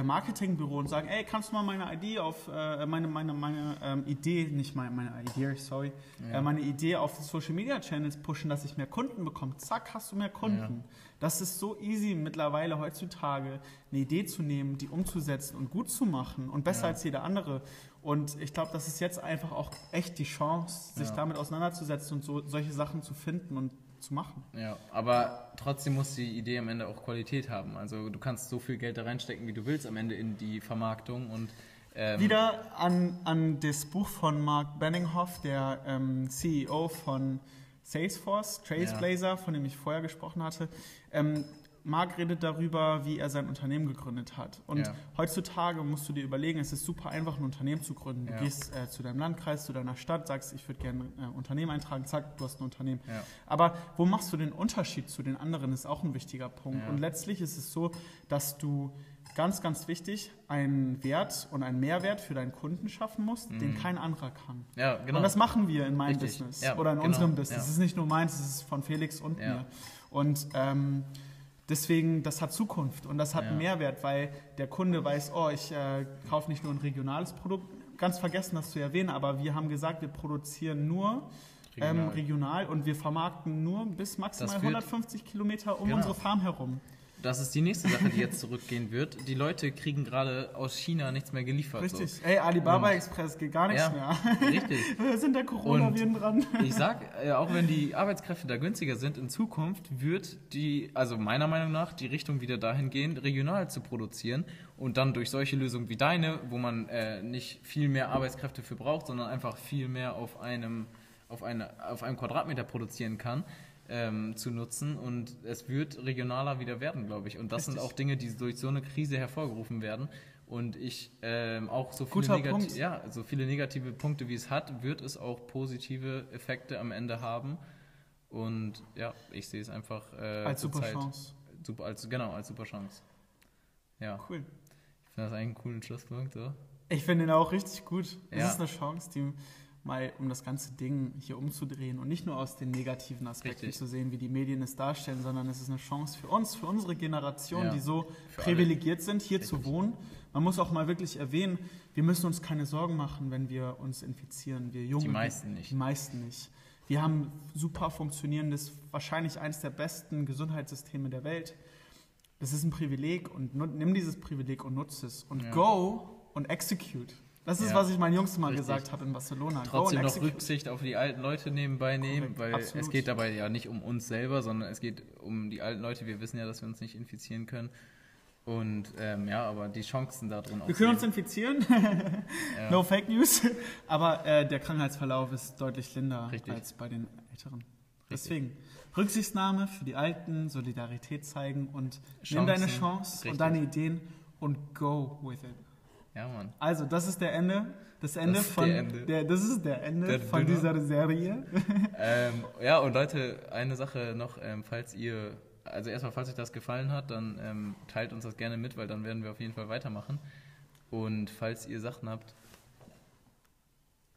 Marketingbüro und sagen, ey, kannst du mal meine Idee auf, äh, meine, meine, meine ähm, Idee, nicht meine, meine Idee, sorry, Ja. äh, meine Idee auf Social Media Channels pushen, dass ich mehr Kunden bekomme. Zack, hast du mehr Kunden. Das ist so easy mittlerweile heutzutage, eine Idee zu nehmen, die umzusetzen und gut zu machen und besser Ja. als jeder andere. Und ich glaube, das ist jetzt einfach auch echt die Chance, sich Ja. damit auseinanderzusetzen und so, solche Sachen zu finden und zu machen. Ja, aber trotzdem muss die Idee am Ende auch Qualität haben. Also du kannst so viel Geld da reinstecken, wie du willst, am Ende in die Vermarktung und ähm, Wieder an, an das Buch von Mark Benninghoff, der ähm, CEO von Salesforce, Trailblazer, von dem ich vorher gesprochen hatte. Ähm, Mark redet darüber, wie er sein Unternehmen gegründet hat. Und Ja. heutzutage musst du dir überlegen, es ist super einfach, ein Unternehmen zu gründen. Du Ja. gehst äh, zu deinem Landkreis, zu deiner Stadt, sagst, ich würde gerne ein äh, Unternehmen eintragen, zack, du hast ein Unternehmen. Ja. Aber wo machst du den Unterschied zu den anderen, ist auch ein wichtiger Punkt. Und letztlich ist es so, dass du ganz, ganz wichtig einen Wert und einen Mehrwert für deinen Kunden schaffen musst, den kein anderer kann. ja, genau. Und das machen wir in meinem Richtig. Business oder in genau. unserem Business. Es ist nicht nur meins, es ist von Felix und mir. Und ähm, deswegen, das hat Zukunft und das hat Ja. einen Mehrwert, weil der Kunde weiß, oh, ich äh, kaufe nicht nur ein regionales Produkt. Ganz vergessen, das zu erwähnen, aber wir haben gesagt, wir produzieren nur regional, ähm, regional und wir vermarkten nur bis maximal Das wird- 150 Kilometer um Genau. unsere Farm herum. Das ist die nächste Sache, die jetzt zurückgehen wird. Die Leute kriegen gerade aus China nichts mehr geliefert. Richtig. Ey, Alibaba Und- Express geht gar nichts Ja, mehr. richtig. Wir sind der Corona-Viren dran. Ich sag, äh, auch wenn die Arbeitskräfte da günstiger sind, in Zukunft wird die, also meiner Meinung nach, die Richtung wieder dahin gehen, regional zu produzieren und dann durch solche Lösungen wie deine, wo man äh, nicht viel mehr Arbeitskräfte für braucht, sondern einfach viel mehr auf einem, auf eine, auf einem Quadratmeter produzieren kann, ähm, zu nutzen und es wird regionaler wieder werden, glaube ich. Und das sind Richtig. auch Dinge, die durch so eine Krise hervorgerufen werden. Und ich ähm, auch so viele, ja, so viele negative Punkte, wie es hat, wird es auch positive Effekte am Ende haben. Und ja, ich sehe es einfach äh, Als super zurzeit Chance. Super, als, genau, als super Chance. Ja, Cool. ich finde das eigentlich einen coolen Schlusspunkt. So. Ich finde ihn auch richtig gut. Es Ja. ist eine Chance, die mal um das ganze Ding hier umzudrehen und nicht nur aus den negativen Aspekten Richtig. zu sehen, wie die Medien es darstellen, sondern es ist eine Chance für uns, für unsere Generation, Ja, die so privilegiert sind, hier zu wohnen. Man muss auch mal wirklich erwähnen, wir müssen uns keine Sorgen machen, wenn wir uns infizieren. Wir Junge, Die meisten nicht. Die meisten nicht. Wir haben super funktionierendes, wahrscheinlich eines der besten Gesundheitssysteme der Welt. Das ist ein Privileg und nimm dieses Privileg und nutze es und Ja. go und execute. Das ist, Ja, was ich meinen Jungs mal richtig. gesagt habe in Barcelona. Trotzdem noch execute. Rücksicht auf die alten Leute nebenbei nehmen, Korrekt, weil absolut. es geht dabei ja nicht um uns selber, sondern es geht um die alten Leute. Wir wissen ja, dass wir uns nicht infizieren können. Und ähm, ja, aber die Chancen da drin auch Wir können uns infizieren, Ja. no Fake News, aber äh, der Krankheitsverlauf ist deutlich linder Richtig. als bei den Älteren. Deswegen Rücksichtnahme für die Alten, Solidarität zeigen und nimm deine Chancen, Chance richtig. und deine Ideen und go with it. Ja, Mann. Also, das ist der Ende. Das Ende ist von der Ende. Der, das ist der Ende Der von Dünner. dieser Serie. ähm, ja, und Leute, eine Sache noch, ähm, falls ihr, also erstmal, falls euch das gefallen hat, dann ähm, teilt uns das gerne mit, weil dann werden wir auf jeden Fall weitermachen. Und falls ihr Sachen habt,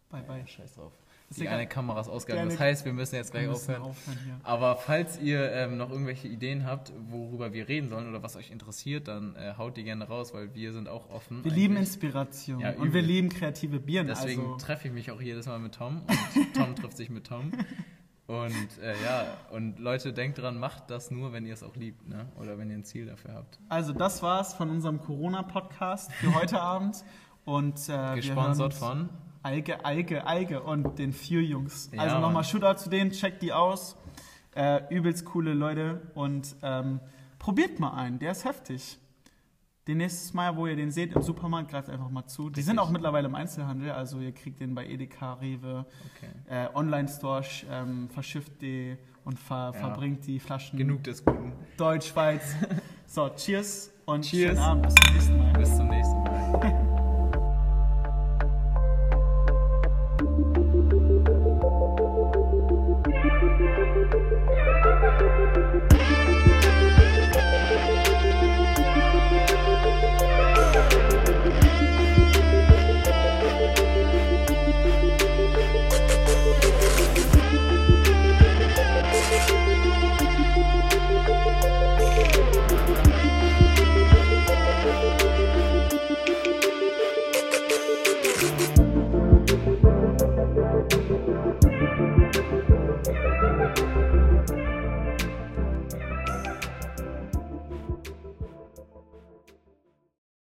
Bye bye. scheiß drauf. Die eine Kamera ist ausgegangen. Das heißt, wir müssen jetzt gleich aufhören. aufhören hier. Aber falls ihr ähm, noch irgendwelche Ideen habt, worüber wir reden sollen oder was euch interessiert, dann äh, haut die gerne raus, weil wir sind auch offen. Wir lieben eigentlich. Inspiration Ja, und wir lieben kreative Bieren. Deswegen also, treffe ich mich auch jedes Mal mit Tom und Tom trifft sich mit Tom. Und äh, ja, und Leute, denkt dran, macht das nur, wenn ihr es auch liebt, ne? Oder wenn ihr ein Ziel dafür habt. also das war's von unserem Corona-Podcast für heute Abend. Und äh, Gesponsert von Alge, Alge, Alge und den vier Jungs. Ja, also nochmal. Shootout zu denen, checkt die aus. Äh, übelst coole Leute und ähm, probiert mal einen, der ist heftig. Den nächstes Mal, wo ihr den seht im Supermarkt, greift einfach mal zu. Die Richtig. sind auch mittlerweile im Einzelhandel, also ihr kriegt den bei Edeka, Rewe, Okay. äh, Online-Store, ähm, verschifft die und ver Ja. verbringt die Flaschen Genug des Guten. Deutsch, Schweiz. so, cheers und Cheers. schönen Abend, bis zum nächsten Mal. Bis zum nächsten Mal.